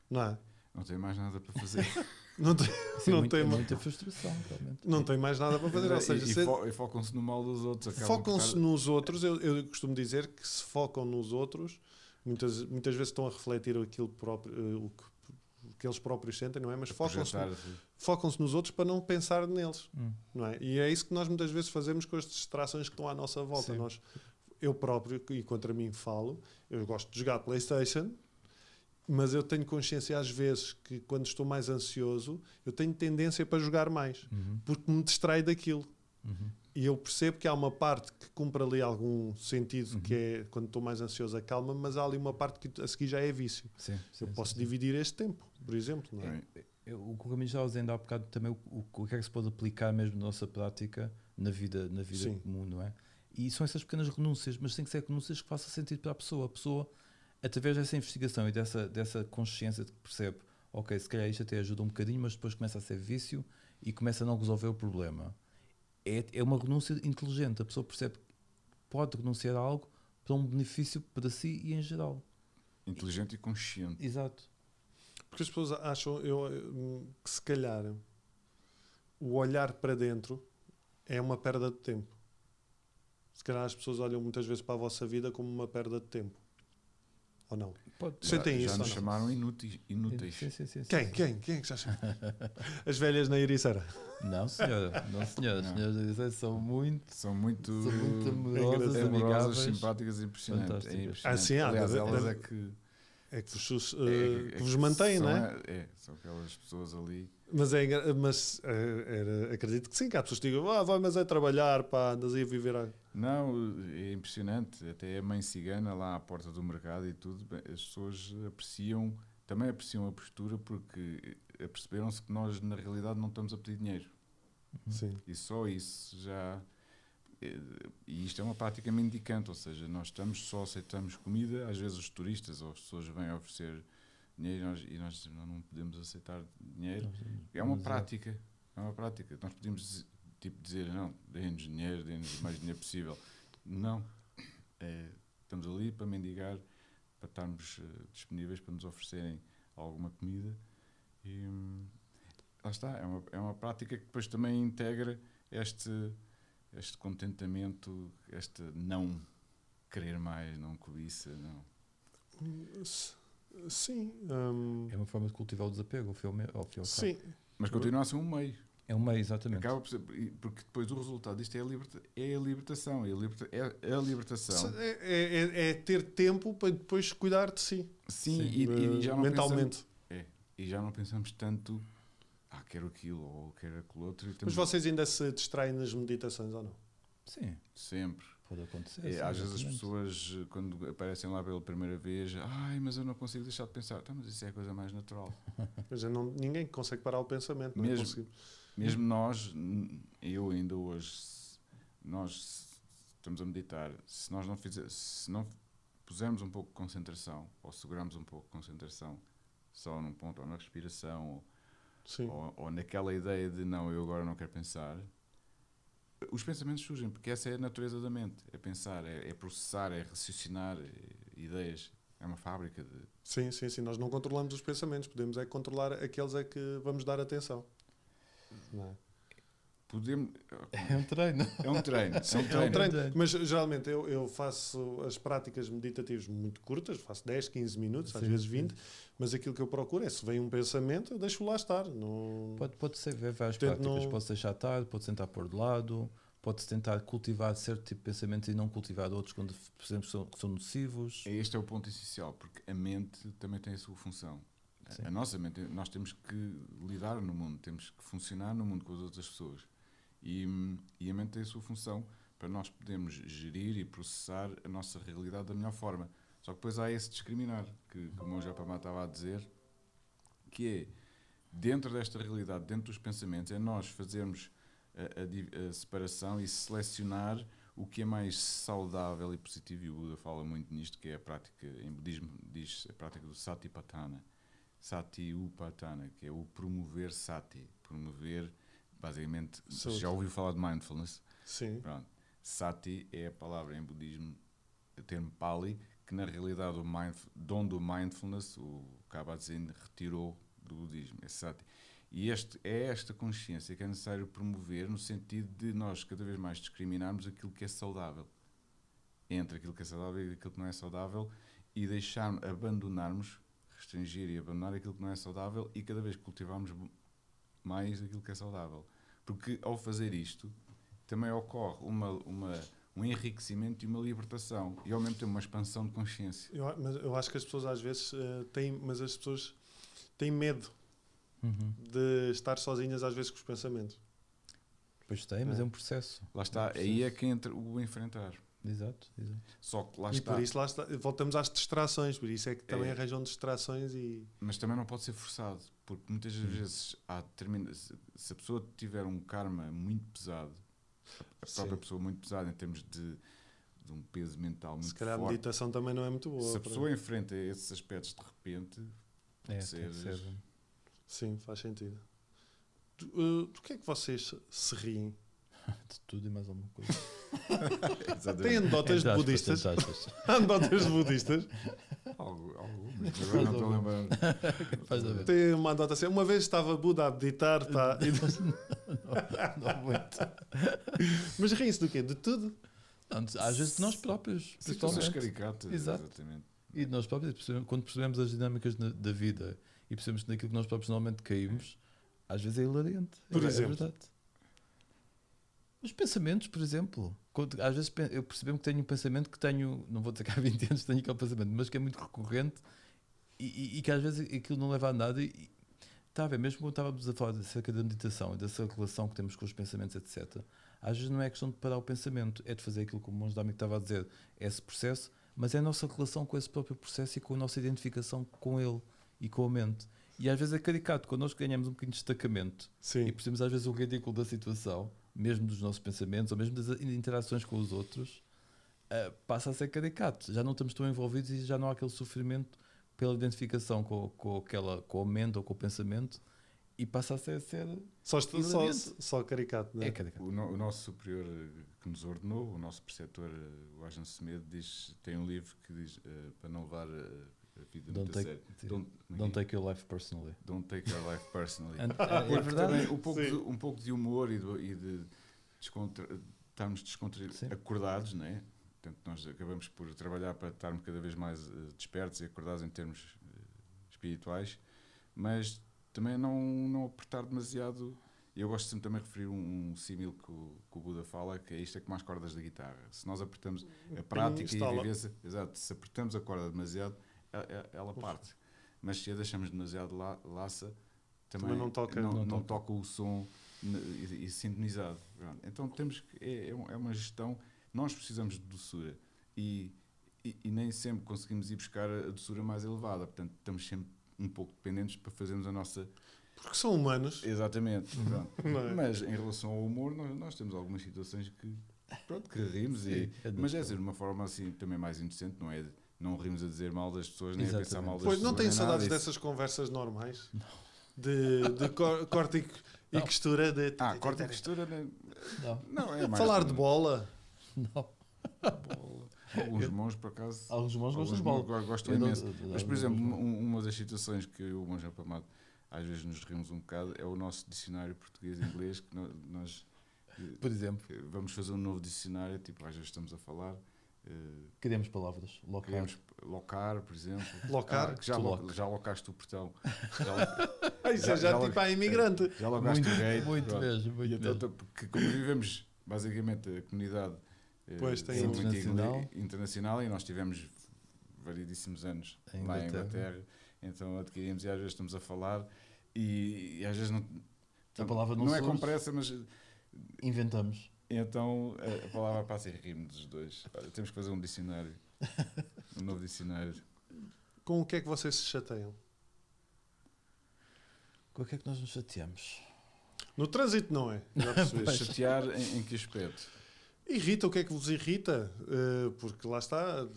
Não é? Não tem mais nada para fazer. Não tem, é, não muito- tem é muita frustração, realmente. não tem mais nada para fazer. Ou E- seja, e, se- fo- e focam-se no mal dos outros. Focam-se nos outros, eu, eu costumo dizer que se focam nos outros muitas, muitas vezes estão a refletir aquilo próprio, eh, o, que, o que eles próprios sentem, não é? Mas focam-se focam-se nos outros para não pensar neles, Hum. não é? E é isso que nós muitas vezes fazemos com as distrações que estão à nossa volta. Sim. Nós, eu próprio, e contra mim falo, eu gosto de jogar PlayStation, mas eu tenho consciência às vezes que quando estou mais ansioso, eu tenho tendência para jogar mais, Uhum. porque me distrai daquilo. Uhum. E eu percebo que há uma parte que cumpre ali algum sentido, Uhum. que é quando estou mais ansioso, acalma, mas há ali uma parte que a seguir já é vício. Sim, sim, Eu posso sim. dividir este tempo, por exemplo. Não é? Eu- o que o Camilo estava dizendo há bocado também o, o, o que é que se pode aplicar mesmo na nossa prática na vida, na vida comum, não é? E são essas pequenas renúncias, mas tem que ser renúncias que façam sentido para a pessoa. A pessoa, através dessa investigação e dessa, dessa consciência de que percebe, ok, se calhar isto até ajuda um bocadinho, mas depois começa a ser vício e começa a não resolver o problema. É, é uma renúncia inteligente. A pessoa percebe que pode renunciar a algo para um benefício para si e em geral. inteligente e consciente. Exato. Porque as pessoas acham eu, que se calhar o olhar para dentro é uma perda de tempo. Se calhar as pessoas olham muitas vezes para a vossa vida como uma perda de tempo. Ou não? Pode. Sentem já isso nos ou não? chamaram inúteis. inúteis. Sim, sim, sim, sim. Quem? Quem? Quem é que já chama? As velhas na Ericeira. Não, senhora. Não, senhora. As senhoras da Isé são muito, São muito, são muito amorosas, amorosas, amigáveis. simpáticas e impressionantes. É impressionante. Ah, sim, há, Aliás, elas é que, É que vos, uh, é- é que vos mantém, são, não é? É, são aquelas pessoas ali. Mas, é, mas eh, era- acredito que sim, que há pessoas que digam, ah, vai, mas é trabalhar, pá, andas aí a viver. A... Não, é impressionante. Até a mãe cigana lá à porta do mercado e tudo, bem, as pessoas apreciam, também apreciam a postura porque aperceberam-se que nós, na realidade, não estamos a pedir dinheiro. Sim. E só isso já. Eh, E isto é uma prática mendicante, ou seja, nós estamos só aceitamos comida, às vezes os turistas ou as pessoas vêm oferecer dinheiro e nós, e nós não podemos aceitar dinheiro. É uma prática, é uma prática. Nós podemos dizer- tipo dizer, não, deem-nos dinheiro, deem-nos o mais dinheiro possível. Não. É, estamos ali para mendigar, para estarmos eh, disponíveis para nos oferecerem alguma comida. E hum, lá está, é uma, é uma prática que depois também integra este, este contentamento, este não querer mais, não cobiça, não. Sim. hum, É uma forma de cultivar o desapego, ao fim e ao me- ao fim e ao cabo. sim. Mas continua a ser um meio. É um meio, exatamente. Acaba por ser, porque depois o resultado disto é a, liberta, é a libertação. É a, liberta, é a libertação. É, é- é- é ter tempo para depois cuidar de si. Sim, Sim. e, e já não mentalmente. Pensamos, e já não pensamos tanto, ah, quero aquilo ou quero aquilo outro. Mas vocês ainda se distraem nas meditações ou não? Sim, sempre. pode acontecer. É, sim, às vezes as pessoas, quando aparecem lá pela primeira vez, ai, mas eu não consigo deixar de pensar. Tá, mas isso é a coisa mais natural. Mas eu não, ninguém consegue parar o pensamento. É? Mesmo. Mesmo nós, eu ainda hoje, nós estamos a meditar, se nós não fizer, se não pusermos um pouco de concentração, ou segurarmos um pouco de concentração só num ponto, ou na respiração, Sim. Ou, ou naquela ideia de não, eu agora não quero pensar, os pensamentos surgem, porque essa é a natureza da mente, é pensar, é, é processar, é raciocinar é ideias, é uma fábrica de... sim, sim, sim. Nós não controlamos os pensamentos. Podemos é controlar aqueles a que vamos dar atenção. Não é? Podemos, É um treino. é um treino, é um É um treino. treino. treino. Mas geralmente eu, eu faço as práticas meditativas muito curtas, faço 10, 15 minutos, às Sim, vezes sim. 20, mas aquilo que eu procuro é se vem um pensamento, eu deixo lá estar. Não... Pode, pode ser ver várias Portanto, práticas. não- Pode-se deixar tarde, pode-se tentar pôr de lado, pode-se tentar cultivar certo tipo de pensamentos e não cultivar outros quando, por exemplo, são, que são nocivos. Este é o ponto essencial, porque a mente também tem a sua função. Sim. A nossa mente, nós temos que lidar no mundo, temos que funcionar no mundo com as outras pessoas. E, e a mente tem a sua função para nós podermos gerir e processar a nossa realidade da melhor forma. Só que depois há esse discriminar, que, que o Japamá estava a dizer, que é, dentro desta realidade, dentro dos pensamentos, é nós fazermos a, a a separação e selecionar o que é mais saudável e positivo, e o Buda fala muito nisto, que é a prática, em budismo diz a prática do Satipatthana. Sati-upatthana, que é o promover sati, promover, basicamente, já ouviu falar de mindfulness? Sim. Pronto. Sati é a palavra em budismo, o termo Pali, que na realidade o mindf- dom do mindfulness, o Kabat-Zinn retirou do budismo, é Sati. E este, é esta consciência que é necessário promover no sentido de nós cada vez mais discriminarmos aquilo que é saudável. Entre aquilo que é saudável e aquilo que não é saudável e deixar, abandonarmos, restringir e abandonar aquilo que não é saudável e cada vez cultivarmos mais aquilo que é saudável. Porque ao fazer isto, também ocorre uma, uma, um enriquecimento e uma libertação e ao mesmo tempo uma expansão de consciência. Eu, mas eu acho que as pessoas às vezes eh, têm, mas as pessoas têm medo Uhum. de estar sozinhas às vezes com os pensamentos. Pois tem, mas É. é um processo. Lá está, aí é que entra o enfrentar. Exato, exato. Só que lá e está. por isso lá está, voltamos às distrações, por isso é que também É. arranjam distrações e Mas também não pode ser forçado, porque muitas das vezes há determina- se, a pessoa tiver um karma muito pesado, a própria Sim. pessoa muito pesada em termos de, de um peso mental muito se calhar a forte, meditação também não é muito boa. se a pessoa enfrenta esses aspectos de repente, É, ser- ser. Sim, faz sentido. Do, eh, do que é que vocês se riem? De tudo e mais alguma coisa. Tem anedotas de budistas? anedotas de budistas? algo, algo, mas agora não estou a lembrar. Tem uma anedota assim. Uma vez estava Buda a meditar, tá, e- Não muito. mas riem-se do quê? De tudo? Não, Às vezes de nós próprios, Situações caricatas, Exato. exatamente. E de nós próprios, quando percebemos as dinâmicas na- da vida e percebemos que naquilo que nós próprios normalmente caímos, às vezes é hilariante. Por é, exemplo? É verdade. Os pensamentos, por exemplo. Quando- às vezes eu percebo que tenho um pensamento que tenho, não vou dizer que há 20 anos tenho aquele pensamento, mas que é muito recorrente e, e- e que às vezes aquilo não leva a nada. E, e- está a ver, mesmo quando estávamos a falar acerca da meditação e dessa relação que temos com os pensamentos, etc., às vezes não é questão de parar o pensamento, é de fazer aquilo que o monge Dami estava a dizer, esse processo, mas é a nossa relação com esse próprio processo e com a nossa identificação com ele e com a mente. E às vezes é caricato, quando nós ganhamos um bocadinho de destacamento e Sim. percebemos às vezes o ridículo da situação, mesmo dos nossos pensamentos ou mesmo das interações com os outros, ah, passa a ser caricato. Já não estamos tão envolvidos e já não há aquele sofrimento pela identificação com, com, aquela, com a mente ou com o pensamento e passa a ser, ser Só, só, só, só caricato, não é? é caricato. O, no- o nosso superior eh, que nos ordenou, o nosso preceptor, eh, o Ajan Semedo, diz, tem um livro que diz eh, para não levar eh, a vida Don't muito a take, sério. Don't, don't take your life personally. don't take your life personally. And- é, é verdade. também um pouco, de, um pouco de humor e de, e de descontra, estarmos descontra, Sim. acordados, não é? Portanto, nós acabamos por trabalhar para estarmos cada vez mais eh, despertos e acordados em termos eh, espirituais, mas também não, não apertar demasiado. Eu gosto sempre também de referir um, um símil que o, que o Buda fala, que é isto é como as cordas da guitarra. Se nós apertamos a prática e a vivência, exato, se apertamos a corda demasiado, ela, ela- ela parte. Mas se a deixamos demasiado la, laça, também, Também não toca. não, Não não toca. toca o som e, e sintonizado. Então temos que, é, é é uma gestão, nós precisamos de doçura e, e, e nem sempre conseguimos ir buscar a doçura mais elevada, portanto estamos sempre um pouco dependentes para fazermos a nossa. Porque são humanos. Exatamente. Não é? Mas em relação ao humor, nós, nós temos algumas situações que, pronto, que rimos, e, é mas é de uma forma assim também mais inocente, não é? Não rimos a dizer mal das pessoas, nem a pensar Exatamente. mal das Pois pessoas. não nada saudades disso. dessas conversas normais? De, de cor- corte e, e Não. costura? De, Ah, corta e costura? Não, não é mais. Falar de bola? não. Alguns monges, por acaso. Alguns alguns gostam de bola. gostam não- imenso. Mas, por exemplo, um- uma das situações que o monge apamado às vezes nos rimos um bocado é o nosso dicionário português-inglês, que nós Por exemplo, vamos fazer um novo dicionário, tipo, às vezes estamos a falar. Eh, criamos palavras. Local. Queremos locar, por exemplo. Locar? Ah, que já, lo- já locaste o portão. Já, Ah, isso é Já- já, já tipo a imigrante. já locaste Muito, o gate. muito pronto. mesmo, muito então, mesmo. porque como vivemos basicamente a comunidade eh, Pois, tem internacional. internacional e nós tivemos variedíssimos anos Em lá em Inglaterra. Então adquirimos e às vezes estamos a falar e, e às vezes não, A palavra não não é com pressa, mas Inventamos. Então a, palavra passa e rimos dos dois. Olha, temos que fazer um dicionário, um novo dicionário. Com o que é que vocês se chateiam? Com o que é que nós nos chateamos? No trânsito não é? Chatear em, em que aspecto? Irrita, o que é que vos irrita? Eh, porque lá está,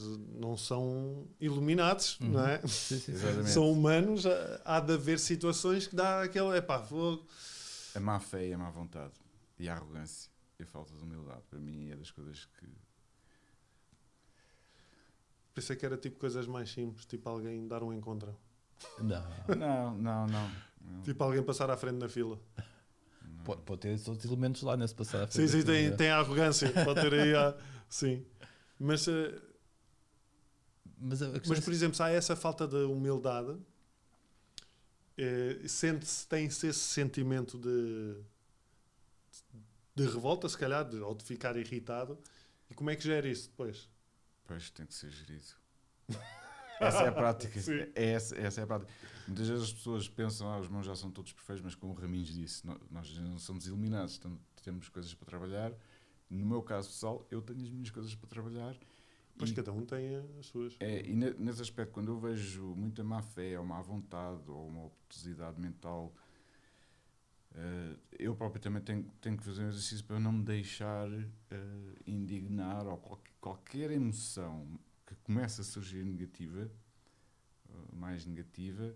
não são iluminados, Uhum. não é? Sim, sim. São humanos, há- há de haver situações que dá aquele, epá, vou... A má fé e a má vontade. E a arrogância. E a falta de humildade. Para mim é das coisas que. Pensei que era tipo coisas mais simples, tipo alguém dar um encontro. Não. Não, não, não. não, Tipo alguém passar à frente na fila. Pode, pode ter esses outros elementos lá nesse passar. à Sim, frente sim, daquilo, tem, né? tem a arrogância, pode ter aí a... Sim. Mas eh, Mas, Mas, é por exemplo, se há essa falta de humildade, eh, sente-se, tem-se esse sentimento de, de revolta, se calhar, de- ou de ficar irritado. E como é que gera isso depois? Pois tem que ser gerido. Essa é a prática. É essa, essa é a prática. Muitas vezes as pessoas pensam, ah, os meus já são todos perfeitos, mas como o Raminhos disse, nó- nós não somos eliminados, tam- temos coisas para trabalhar. No meu caso pessoal, eu tenho as minhas coisas para trabalhar. Pois E- cada um tem as suas. É, e ne- nesse aspecto, quando eu vejo muita má fé, ou má vontade, ou uma obtusidade mental, eh, eu próprio também tenho, tenho que fazer um exercício para não me deixar eh, indignar, ou qual- qualquer emoção que comece a surgir negativa, eh, mais negativa.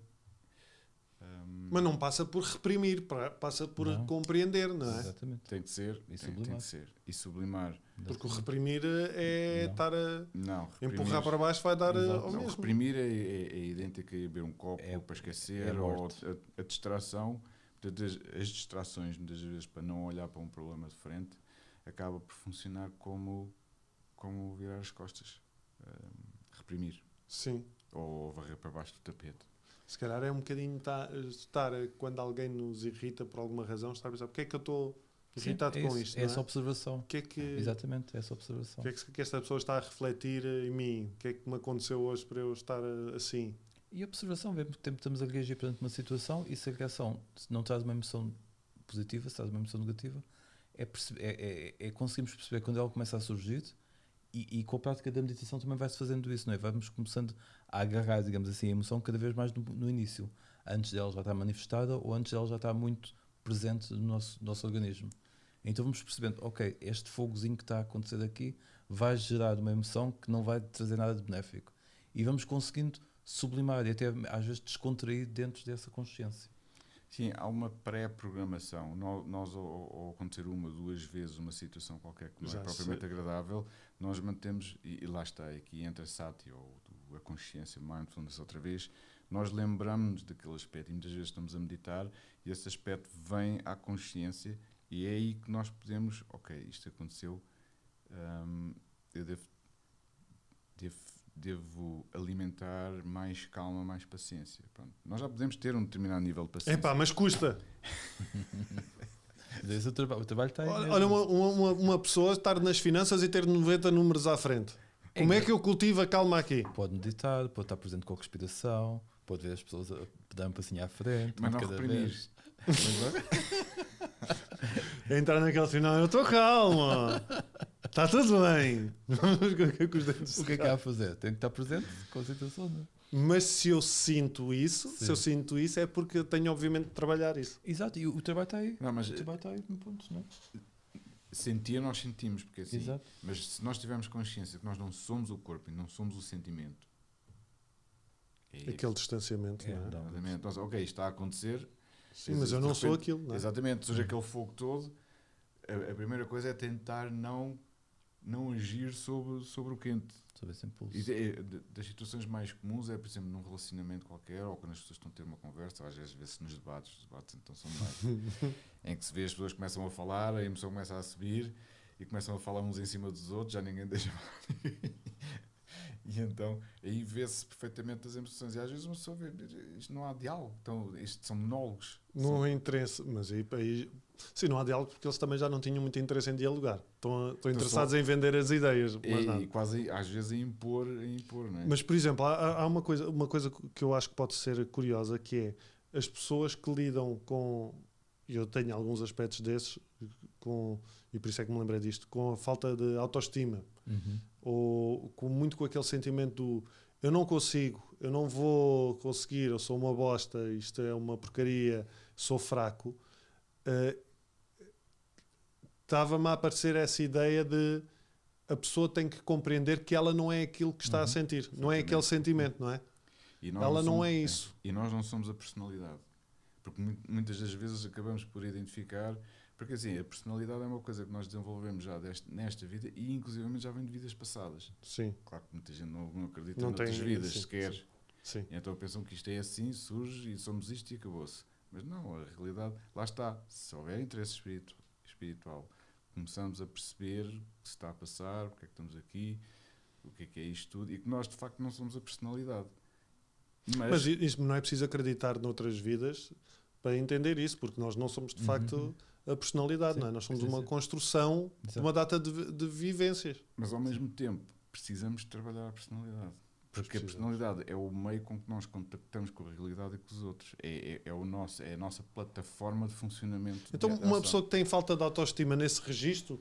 ehm, Mas não passa por reprimir, pa- passa por Não. compreender, não é? Exatamente. Tem que ser, E tem, tem sublimar. que ser. E sublimar. Porque o reprimir é Não. estar a Não, reprimir, empurrar para baixo, vai dar eh, Exato. ao Não, mesmo. reprimir é, é, é idêntico a beber um copo É- para esquecer, é ou a, a distração. Portanto, as, as distrações, muitas vezes, para não olhar para um problema de frente, acaba por funcionar como, como virar as costas. Ahm, reprimir. Sim. Ou varrer para baixo do tapete. Se calhar é um bocadinho ta- estar, quando alguém nos irrita por alguma razão, estar a pensar, porque é que eu estou Sim, irritado é com isso, isto? É não essa observação. O que é que, Exatamente, é essa observação. o que, é que, que esta pessoa está a refletir eh, em mim? O que é que me aconteceu hoje para eu estar eh, assim? E observação, vemos que tempo estamos a reagir perante uma situação e se a reação não traz uma emoção positiva, se traz uma emoção negativa, é, é, é, é conseguimos perceber quando ela começa a surgir e, e com a prática da meditação também vai-se fazendo isso, não é? Vamos começando a agarrar, digamos assim, a emoção cada vez mais no, no início, antes dela já estar manifestada ou antes dela já estar muito presente no nosso, nosso organismo. Então vamos percebendo, ok, este fogozinho que está a acontecer aqui vai gerar uma emoção que não vai trazer nada de benéfico. E vamos conseguindo sublimar e até às vezes descontrair dentro dessa consciência. Sim, há uma pré-programação. Nós, ao, acontecer uma, duas vezes uma situação qualquer que não Já é propriamente agradável, nós mantemos, e, e lá está, aqui entra Sati, ou a consciência, mindfulness outra vez, nós lembramos daquele aspecto e muitas vezes estamos a meditar e esse aspecto vem à consciência e é aí que nós podemos, ok, isto aconteceu, hum, eu devo, devo, devo alimentar mais calma, mais paciência. Pronto. Nós já podemos ter um determinado nível de paciência. Epá, mas custa. Mas é o, traba o trabalho está aí. Olha, uma, uma, uma pessoa estar nas finanças e ter 90 números à frente. Como é que eu cultivo a calma aqui? Pode meditar, pode estar presente com a respiração, pode ver as pessoas a dar um passinho à frente, Mas de não reprimir. Entrar naquele final, eu estou calma. Está tudo bem. Vamos com- com os dentes O que é que há a fazer? Tem que estar presente com a situação, não é? Mas se eu sinto isso, se Sim. eu sinto isso, é porque eu tenho obviamente de trabalhar isso. Exato, e o, o trabalho está aí. Não, mas O trabalho está aí, em pontos, não é? sentir nós sentimos, porque assim, Exato. mas se nós tivermos consciência que nós não somos o corpo e não somos o sentimento, é isso. Aquele distanciamento, É, não é? Exatamente. Nós, ok, isto está a acontecer. Sim, mas eu não sou repente- aquilo, não é? Exatamente, surge aquele fogo todo. A, a primeira coisa é tentar não, não agir sobre, sobre o quente. Sobre esse impulso. E de- de- das situações mais comuns é, por exemplo, num relacionamento qualquer, ou quando as pessoas estão a ter uma conversa, às vezes vê-se nos debates, os debates então são mais, em que se vê as pessoas começam a falar, a emoção começa a subir e começam a falar uns em cima dos outros, já ninguém deixa. E então aí vê-se perfeitamente as emoções. E às vezes uma pessoa vê, isto não há diálogo, então, isto são monólogos. Não há interesse, mas aí, aí sim, não há diálogo porque eles também já não tinham muito interesse em dialogar. Estão, estão interessados em vender as ideias, e, e quase às vezes a impor, a impor, é? Mas, por exemplo, há, há uma, coisa, uma coisa que eu acho que pode ser curiosa, que é as pessoas que lidam com, eu tenho alguns aspectos desses, com, e por isso é que me lembrei disto, com a falta de autoestima, Uhum. Ou com, muito com aquele sentimento do eu não consigo, eu não vou conseguir, eu sou uma bosta, isto é uma porcaria, sou fraco, eh, estava-me a aparecer essa ideia de a pessoa tem que compreender que ela não é aquilo que está a Uhum. sentir, não é aquele Exatamente. sentimento, não é? Ela não somos- é isso. E nós não somos a personalidade. Porque mu- muitas das vezes acabamos por identificar. Porque assim, a personalidade é uma coisa que nós desenvolvemos já deste, nesta vida e inclusive já vem de vidas passadas. Sim, Claro que muita gente não, não acredita Não em outras tem- vidas sim, sequer. sim. sim. Então pensam que isto é assim, surge e somos isto e acabou-se. Mas não, a realidade, lá está. Se houver interesse espiritu- espiritual, começamos a perceber o que se está a passar, porque é que estamos aqui. o que é que é isto tudo e que nós de facto não somos a personalidade. Mas, isso não é preciso acreditar noutras vidas para entender isso, porque nós não somos de Uhum. A personalidade, Sim, não é? Nós somos uma construção de Exato. uma data de, de vivências. Mas ao mesmo tempo precisamos trabalhar a personalidade. Porque a personalidade é o meio com que nós contactamos com a realidade e com os outros. É, é, é o nosso, é a nossa plataforma de funcionamento. Então, de- de uma pessoa que tem falta de autoestima nesse registro,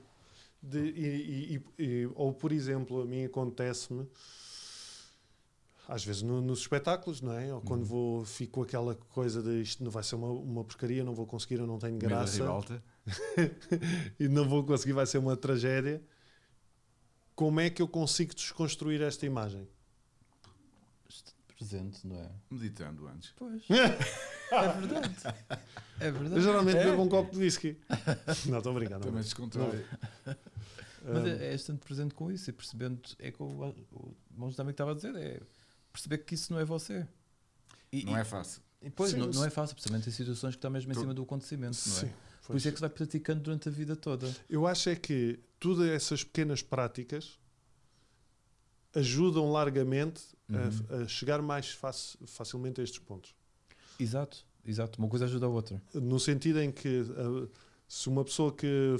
de, e, e- e- ou por exemplo, a mim acontece-me, às vezes no- nos espetáculos, não é? Ou Uhum. quando vou, fico com aquela coisa de isto não vai ser uma, uma porcaria, não vou conseguir, eu não tenho graça e não vou conseguir, vai ser uma tragédia. Como é que eu consigo desconstruir esta imagem? Presente, não é? Meditando antes. Pois. é verdade. É verdade. Eu geralmente é. bebo um copo de whisky. não, estou brincando. Também descontrai. Mas é, é estando presente com isso e percebendo. É que o, o Monge também estava a dizer. É perceber que isso não é você. E, Não é fácil. e, pois, Sim, não, não é fácil, precisamente em situações que estão mesmo em cima do acontecimento, não é? Sim, Por pois. isso é que se vai praticando durante a vida toda. Eu acho é que todas essas pequenas práticas ajudam largamente a- Uhum. a, chegar mais faci- facilmente a estes pontos. Exato, exato. Uma coisa ajuda a outra. No sentido em que uh, se uma pessoa que,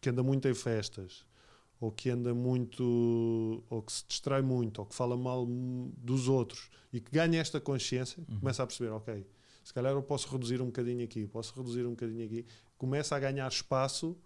que anda muito em festas ou que anda muito ou que se distrai muito ou que fala mal dos outros e que ganha esta consciência, Uhum. começa a perceber, ok, se calhar eu posso reduzir um bocadinho aqui, posso reduzir um bocadinho aqui, começa a ganhar espaço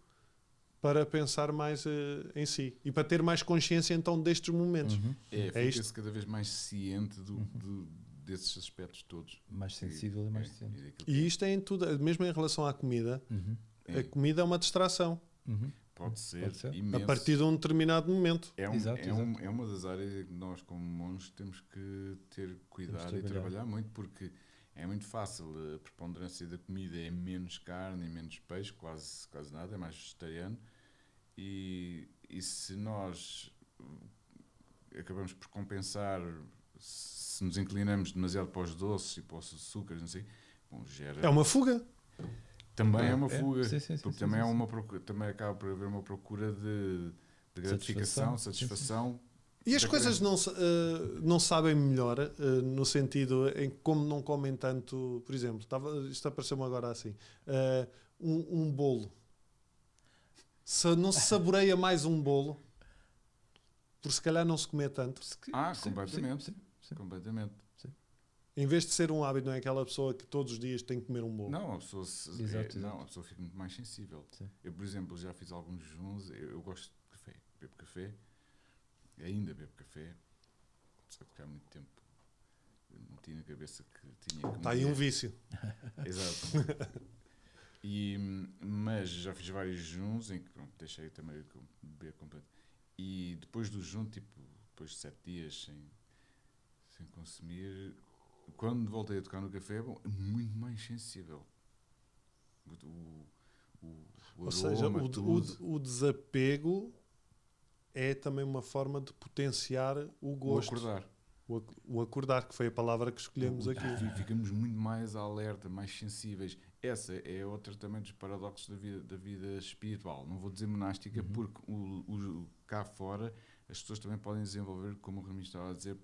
para pensar mais eh, em si e para ter mais consciência então destes momentos. Uhum. É, É fica-se isto. cada vez mais ciente do, do- desses aspectos todos. Mais sensível e mais É, ciente. e daquilo E isto é em tudo, mesmo em relação à comida, Uhum. é. a comida é uma distração Uhum. Pode ser, Pode ser. imenso. a partir de um determinado momento. É, um- Exato, é, um- é uma das áreas que nós, como monges, temos que ter cuidado e trabalhar. muito, porque é muito fácil. A preponderância da comida é menos carne e menos peixe, quase, quase nada, é mais vegetariano. E, e se nós acabamos por compensar, se nos inclinamos demasiado para os doces e para os açúcares, não sei, bom, gera. É uma fuga. Também é, É, uma é. fuga. Sim, sim, sim, porque sim, também, sim, é sim. uma procura, também acaba por haver uma procura de, de gratificação, Satisfação, sim, sim. E as coisas não, eh, não sabem melhor, eh, no sentido em que como não comem tanto, por exemplo, estava, isto apareceu-me agora assim, eh, um, um bolo. Se não se saboreia mais um bolo, por se calhar não se comer tanto, Ah, Sim, completamente. sim, sim. Completamente. Em vez de ser um hábito, não é aquela pessoa que todos os dias tem que comer um bolo. Não, a pessoa, se, Exato, é- não, exato. a pessoa fica muito mais sensível. Sim. Eu, por exemplo, já fiz alguns jejuns, eu, eu gosto de café, bebo café, ainda bebo café, só que há muito tempo eu não tinha na cabeça que tinha que Está aí um vício. Exato. E, mas já fiz vários jejuns em que pronto, deixei também de beber completo. E depois do jejum, tipo, depois de sete dias sem, sem consumir, quando voltei a tocar no café, bom, é muito mais sensível. O, o, o Ou seja, aroma, o, tudo. o, o desapego é também uma forma de potenciar o o gosto. acordar. O, o acordar, que foi a palavra que escolhemos O- aqui. fi- Ficamos muito mais alerta, mais sensíveis. Essa é outra também dos paradoxos da vida, da vida espiritual. Não vou dizer monástica, Uhum. porque o, o- cá fora as pessoas também podem desenvolver, como o Rami estava a dizer,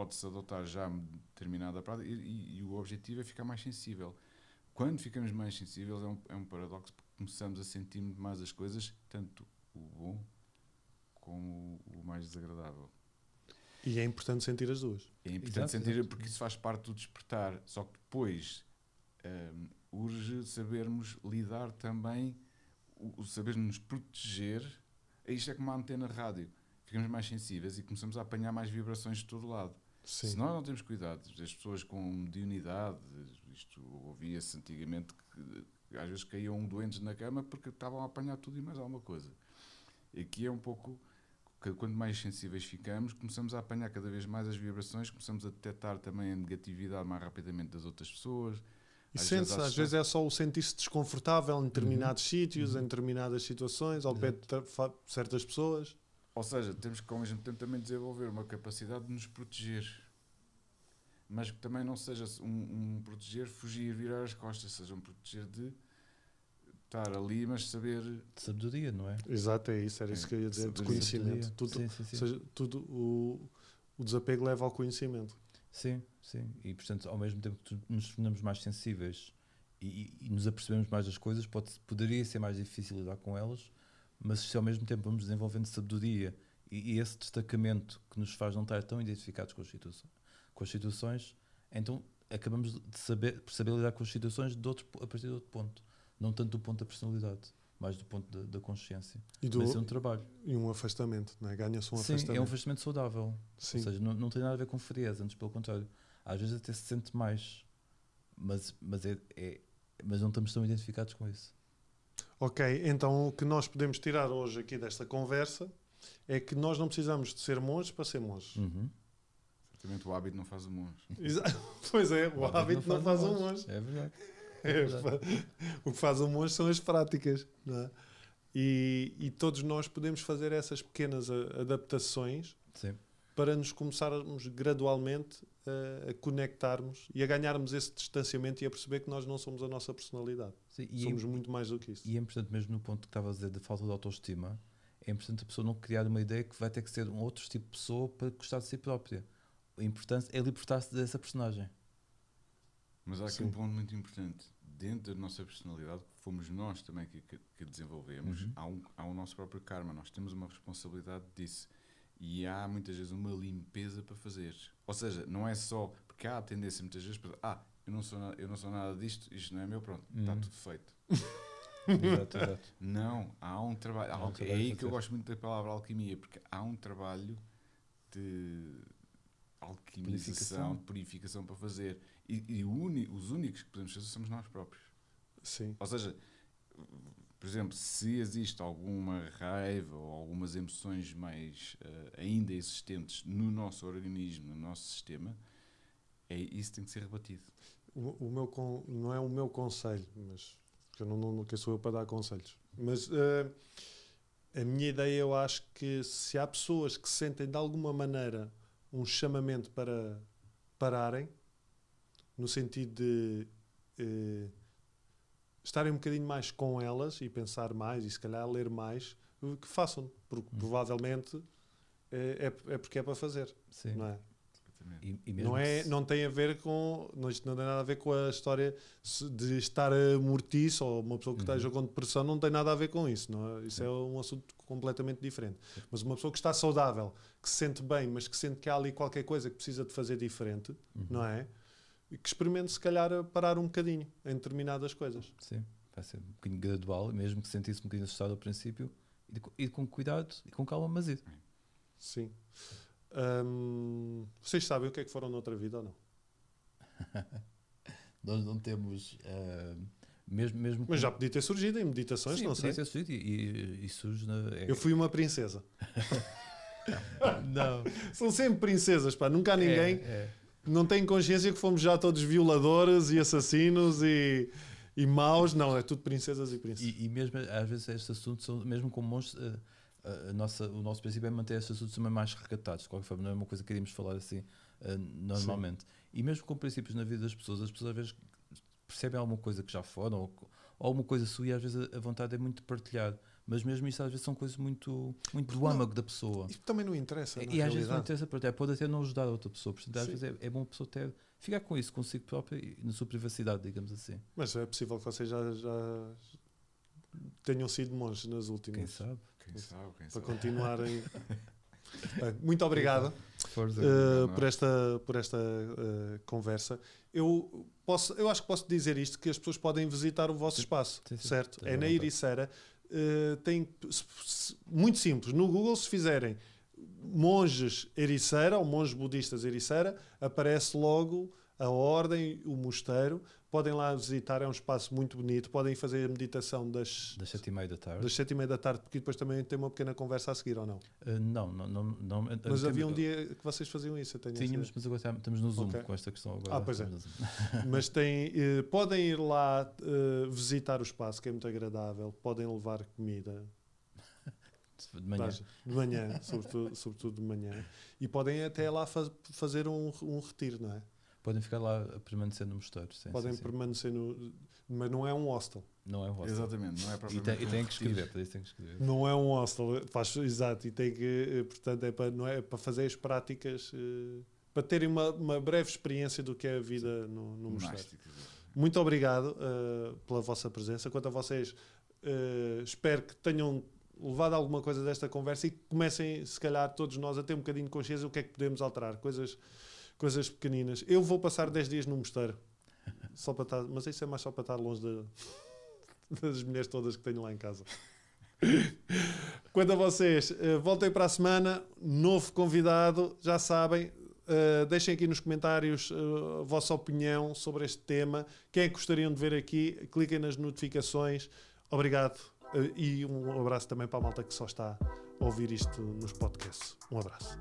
pode-se adotar já determinada prática e, e- e o objetivo é ficar mais sensível. Quando ficamos mais sensíveis é um, é um paradoxo porque começamos a sentir muito mais as coisas, tanto o bom como o mais desagradável. E é importante sentir as duas. É importante Exato, sentir, exato. porque isso faz parte do despertar. Só que depois hum, urge sabermos lidar também, o, o saber nos proteger. Isto é como uma antena rádio. Ficamos mais sensíveis e começamos a apanhar mais vibrações de todo lado. Sim. Se nós não temos cuidado, as pessoas com mediunidade, isto ouvia-se antigamente que às vezes caíam doentes na cama porque estavam a apanhar tudo e mais alguma coisa. Aqui é um pouco que quanto mais sensíveis ficamos, começamos a apanhar cada vez mais as vibrações, começamos a detectar também a negatividade mais rapidamente das outras pessoas. E Às sente-se, vezes às vezes é só o sentir-se desconfortável em determinados sítios, em determinadas situações, ao pé de certas pessoas. Ou seja, temos que ao mesmo tempo também desenvolver uma capacidade de nos proteger. Mas que também não seja um, um proteger, fugir, virar as costas, seja um proteger de estar ali, mas saber. De sabedoria, não é? Exato, é isso, era isso É, que eu ia dizer, de conhecimento. Tudo, Sim, sim, sim. Ou seja, tudo o, o desapego leva ao conhecimento. Sim, sim. E portanto, ao mesmo tempo que nos tornamos mais sensíveis e, e- e nos apercebemos mais das coisas, pode, poderia ser mais difícil lidar com elas, mas se ao mesmo tempo vamos desenvolvendo sabedoria e, e esse destacamento que nos faz não estar tão identificados com as, com as situações, então acabamos de saber, por saber lidar com as situações de outro, a partir de outro ponto. Não tanto do ponto da personalidade, mas do ponto da, da consciência. E, do, Mas é um trabalho. e um afastamento, não é? Ganha-se um Sim, afastamento. é um afastamento saudável. Sim. Ou seja, não, não tem nada a ver com frieza, antes pelo contrário. Às vezes até se sente mais, mas, mas, é, é- mas não estamos tão identificados com isso. Ok, então o que nós podemos tirar hoje aqui desta conversa é que nós não precisamos de ser monges para ser monges. Uhum. Certamente o hábito não faz o monge. Exa- Pois é, o hábito não faz um monge. É verdade. É, fa- o que faz um monge são as práticas. Não é? e, e todos nós podemos fazer essas pequenas a- adaptações Sim. para nos começarmos gradualmente a, a conectarmos e a ganharmos esse distanciamento e a perceber que nós não somos a nossa personalidade. Sim, e, somos é, muito mais do que isso. e é importante, mesmo no ponto que estava a dizer da falta de autoestima, é importante a pessoa não criar uma ideia que vai ter que ser um outro tipo de pessoa para gostar de si própria. A importância é libertar-se dessa personagem. Mas há aqui Sim. um ponto muito importante. Dentro da nossa personalidade, que fomos nós também que, que, que desenvolvemos, Uhum. há, um, há o nosso próprio karma. Nós temos uma responsabilidade disso. E há muitas vezes uma limpeza para fazer. Ou seja, não é só. Porque há a tendência muitas vezes para. Ah, eu não sou, eu não sou nada disto, isto não é meu, pronto, está Uhum. tudo feito. exato, exato. Não, há um trabalho. Há um há- trabalho é aí que eu gosto muito da palavra alquimia, porque há um trabalho de alquimização, Purificação. de purificação para fazer. E, e uni- os únicos que podemos fazer somos nós próprios. Sim. Ou seja, por exemplo, se existe alguma raiva ou algumas emoções mais eh, ainda existentes no nosso organismo, no nosso sistema, é, isso tem que ser rebatido. O, o meu con- não é o meu conselho, mas porque eu não, não, quem sou eu para dar conselhos. Mas eh, a minha ideia, eu acho que se há pessoas que sentem de alguma maneira um chamamento para pararem, no sentido de eh, estarem um bocadinho mais com elas e pensar mais e se calhar ler mais, que façam, porque Hum. provavelmente eh, é, é porque é para fazer, Sim. não é? Exatamente. E, e Não, é, se- não tem a ver com. Não, isto não tem nada a ver com a história de estar a mortiço ou uma pessoa que Uhum. esteja com depressão, não tem nada a ver com isso. Não é? Isso Sim. é um assunto completamente diferente. Mas uma pessoa que está saudável, que se sente bem, mas que sente que há ali qualquer coisa que precisa de fazer diferente, Uhum. não é? E que experimente, se calhar, a parar um bocadinho em determinadas coisas. Sim, vai ser um bocadinho gradual, mesmo que sentisse um bocadinho assustado ao princípio, e, de- e com cuidado e com calma, mas ir. Sim. Hum, vocês sabem o que é que foram noutra vida ou não? Nós não temos. ah, mesmo, mesmo Mas com- já podia ter surgido em meditações, Sim, não podia sei. ter surgido e, e, e surge na. é- Eu fui uma princesa. Não. São sempre princesas, pá. Nunca há ninguém. É, é. não tem consciência que fomos já todos violadores e assassinos e, e maus. Não, é tudo princesas e príncipes. E, e mesmo às vezes estes assuntos são, mesmo como monstros, a- a, nossa, o nosso princípio é manter estes assuntos também mais recatados. De qualquer forma, não é uma coisa que iríamos falar assim ah, normalmente. E mesmo com princípios na vida das pessoas, as pessoas às vezes percebem alguma coisa que já foram ou, ou alguma coisa sua e às vezes a, a vontade é muito partilhar. Mas mesmo isso às vezes são coisas muito, muito do âmago da pessoa. Isto também não interessa. E às vezes não interessa partilhar, pode até não ajudar a outra pessoa. Portanto, às Sim. vezes é, é bom a pessoa ter, ficar com isso consigo própria e na sua privacidade, digamos assim. Mas é possível que vocês já, já tenham sido monges nas Quem últimas. sabe? Quem sabe, quem Para sabe. continuarem. Bem, Muito obrigado uh, por esta, por esta uh, conversa. Eu, posso, eu acho que posso dizer isto: que as pessoas podem visitar o vosso Sim. espaço, Sim, sim. certo? É na. Ericeira. Uh, tem se- se- muito simples. No Google, se fizerem monges Ericeira ou monges budistas Ericeira, aparece logo a ordem, o mosteiro. Podem lá visitar, é um espaço muito bonito. Podem fazer a meditação das, Das sete e meia da tarde. das sete e meia da tarde, porque depois também tem uma pequena conversa a seguir, ou não? Uh, não, não, não, não. Mas havia um dia que vocês faziam isso, eu tenho Tínhamos, mas agora estamos no Zoom Ok. com esta questão agora. Ah, pois é. Mas tem, eh, podem ir lá eh, visitar o espaço, que é muito agradável. Podem levar comida De manhã. De manhã, sobretudo, sobretudo de manhã. E podem até lá faz- fazer um, um retiro, não é? Podem ficar lá a permanecer no mosteiro. Sim, Podem sim, sim. permanecer no. Mas não é um hostel. Não é um hostel. Exatamente, não é E tem, e um tem que escrever, para isso tem que escrever. Não é um hostel, faz, exato, e tem que, eh, portanto, é para, não é, é para fazer as práticas, eh, para terem uma, uma breve experiência do que é a vida no, no mosteiro. Muito obrigado eh, pela vossa presença. Quanto a vocês, eh, espero que tenham levado alguma coisa desta conversa e que comecem, se calhar, todos nós a ter um bocadinho de consciência do que é que podemos alterar. Coisas, coisas pequeninas. Eu vou passar 10 dias no mosteiro. Só para estar, mas isso é mais só para estar longe da- das mulheres todas que tenho lá em casa. Quanto a vocês, eh, voltem para a semana. Novo convidado, já sabem. Uh, deixem aqui nos comentários uh, a vossa opinião sobre este tema. Quem é que gostariam de ver aqui? Cliquem nas notificações. Obrigado. Uh, e um abraço também para a malta que só está a ouvir isto nos podcasts. Um abraço.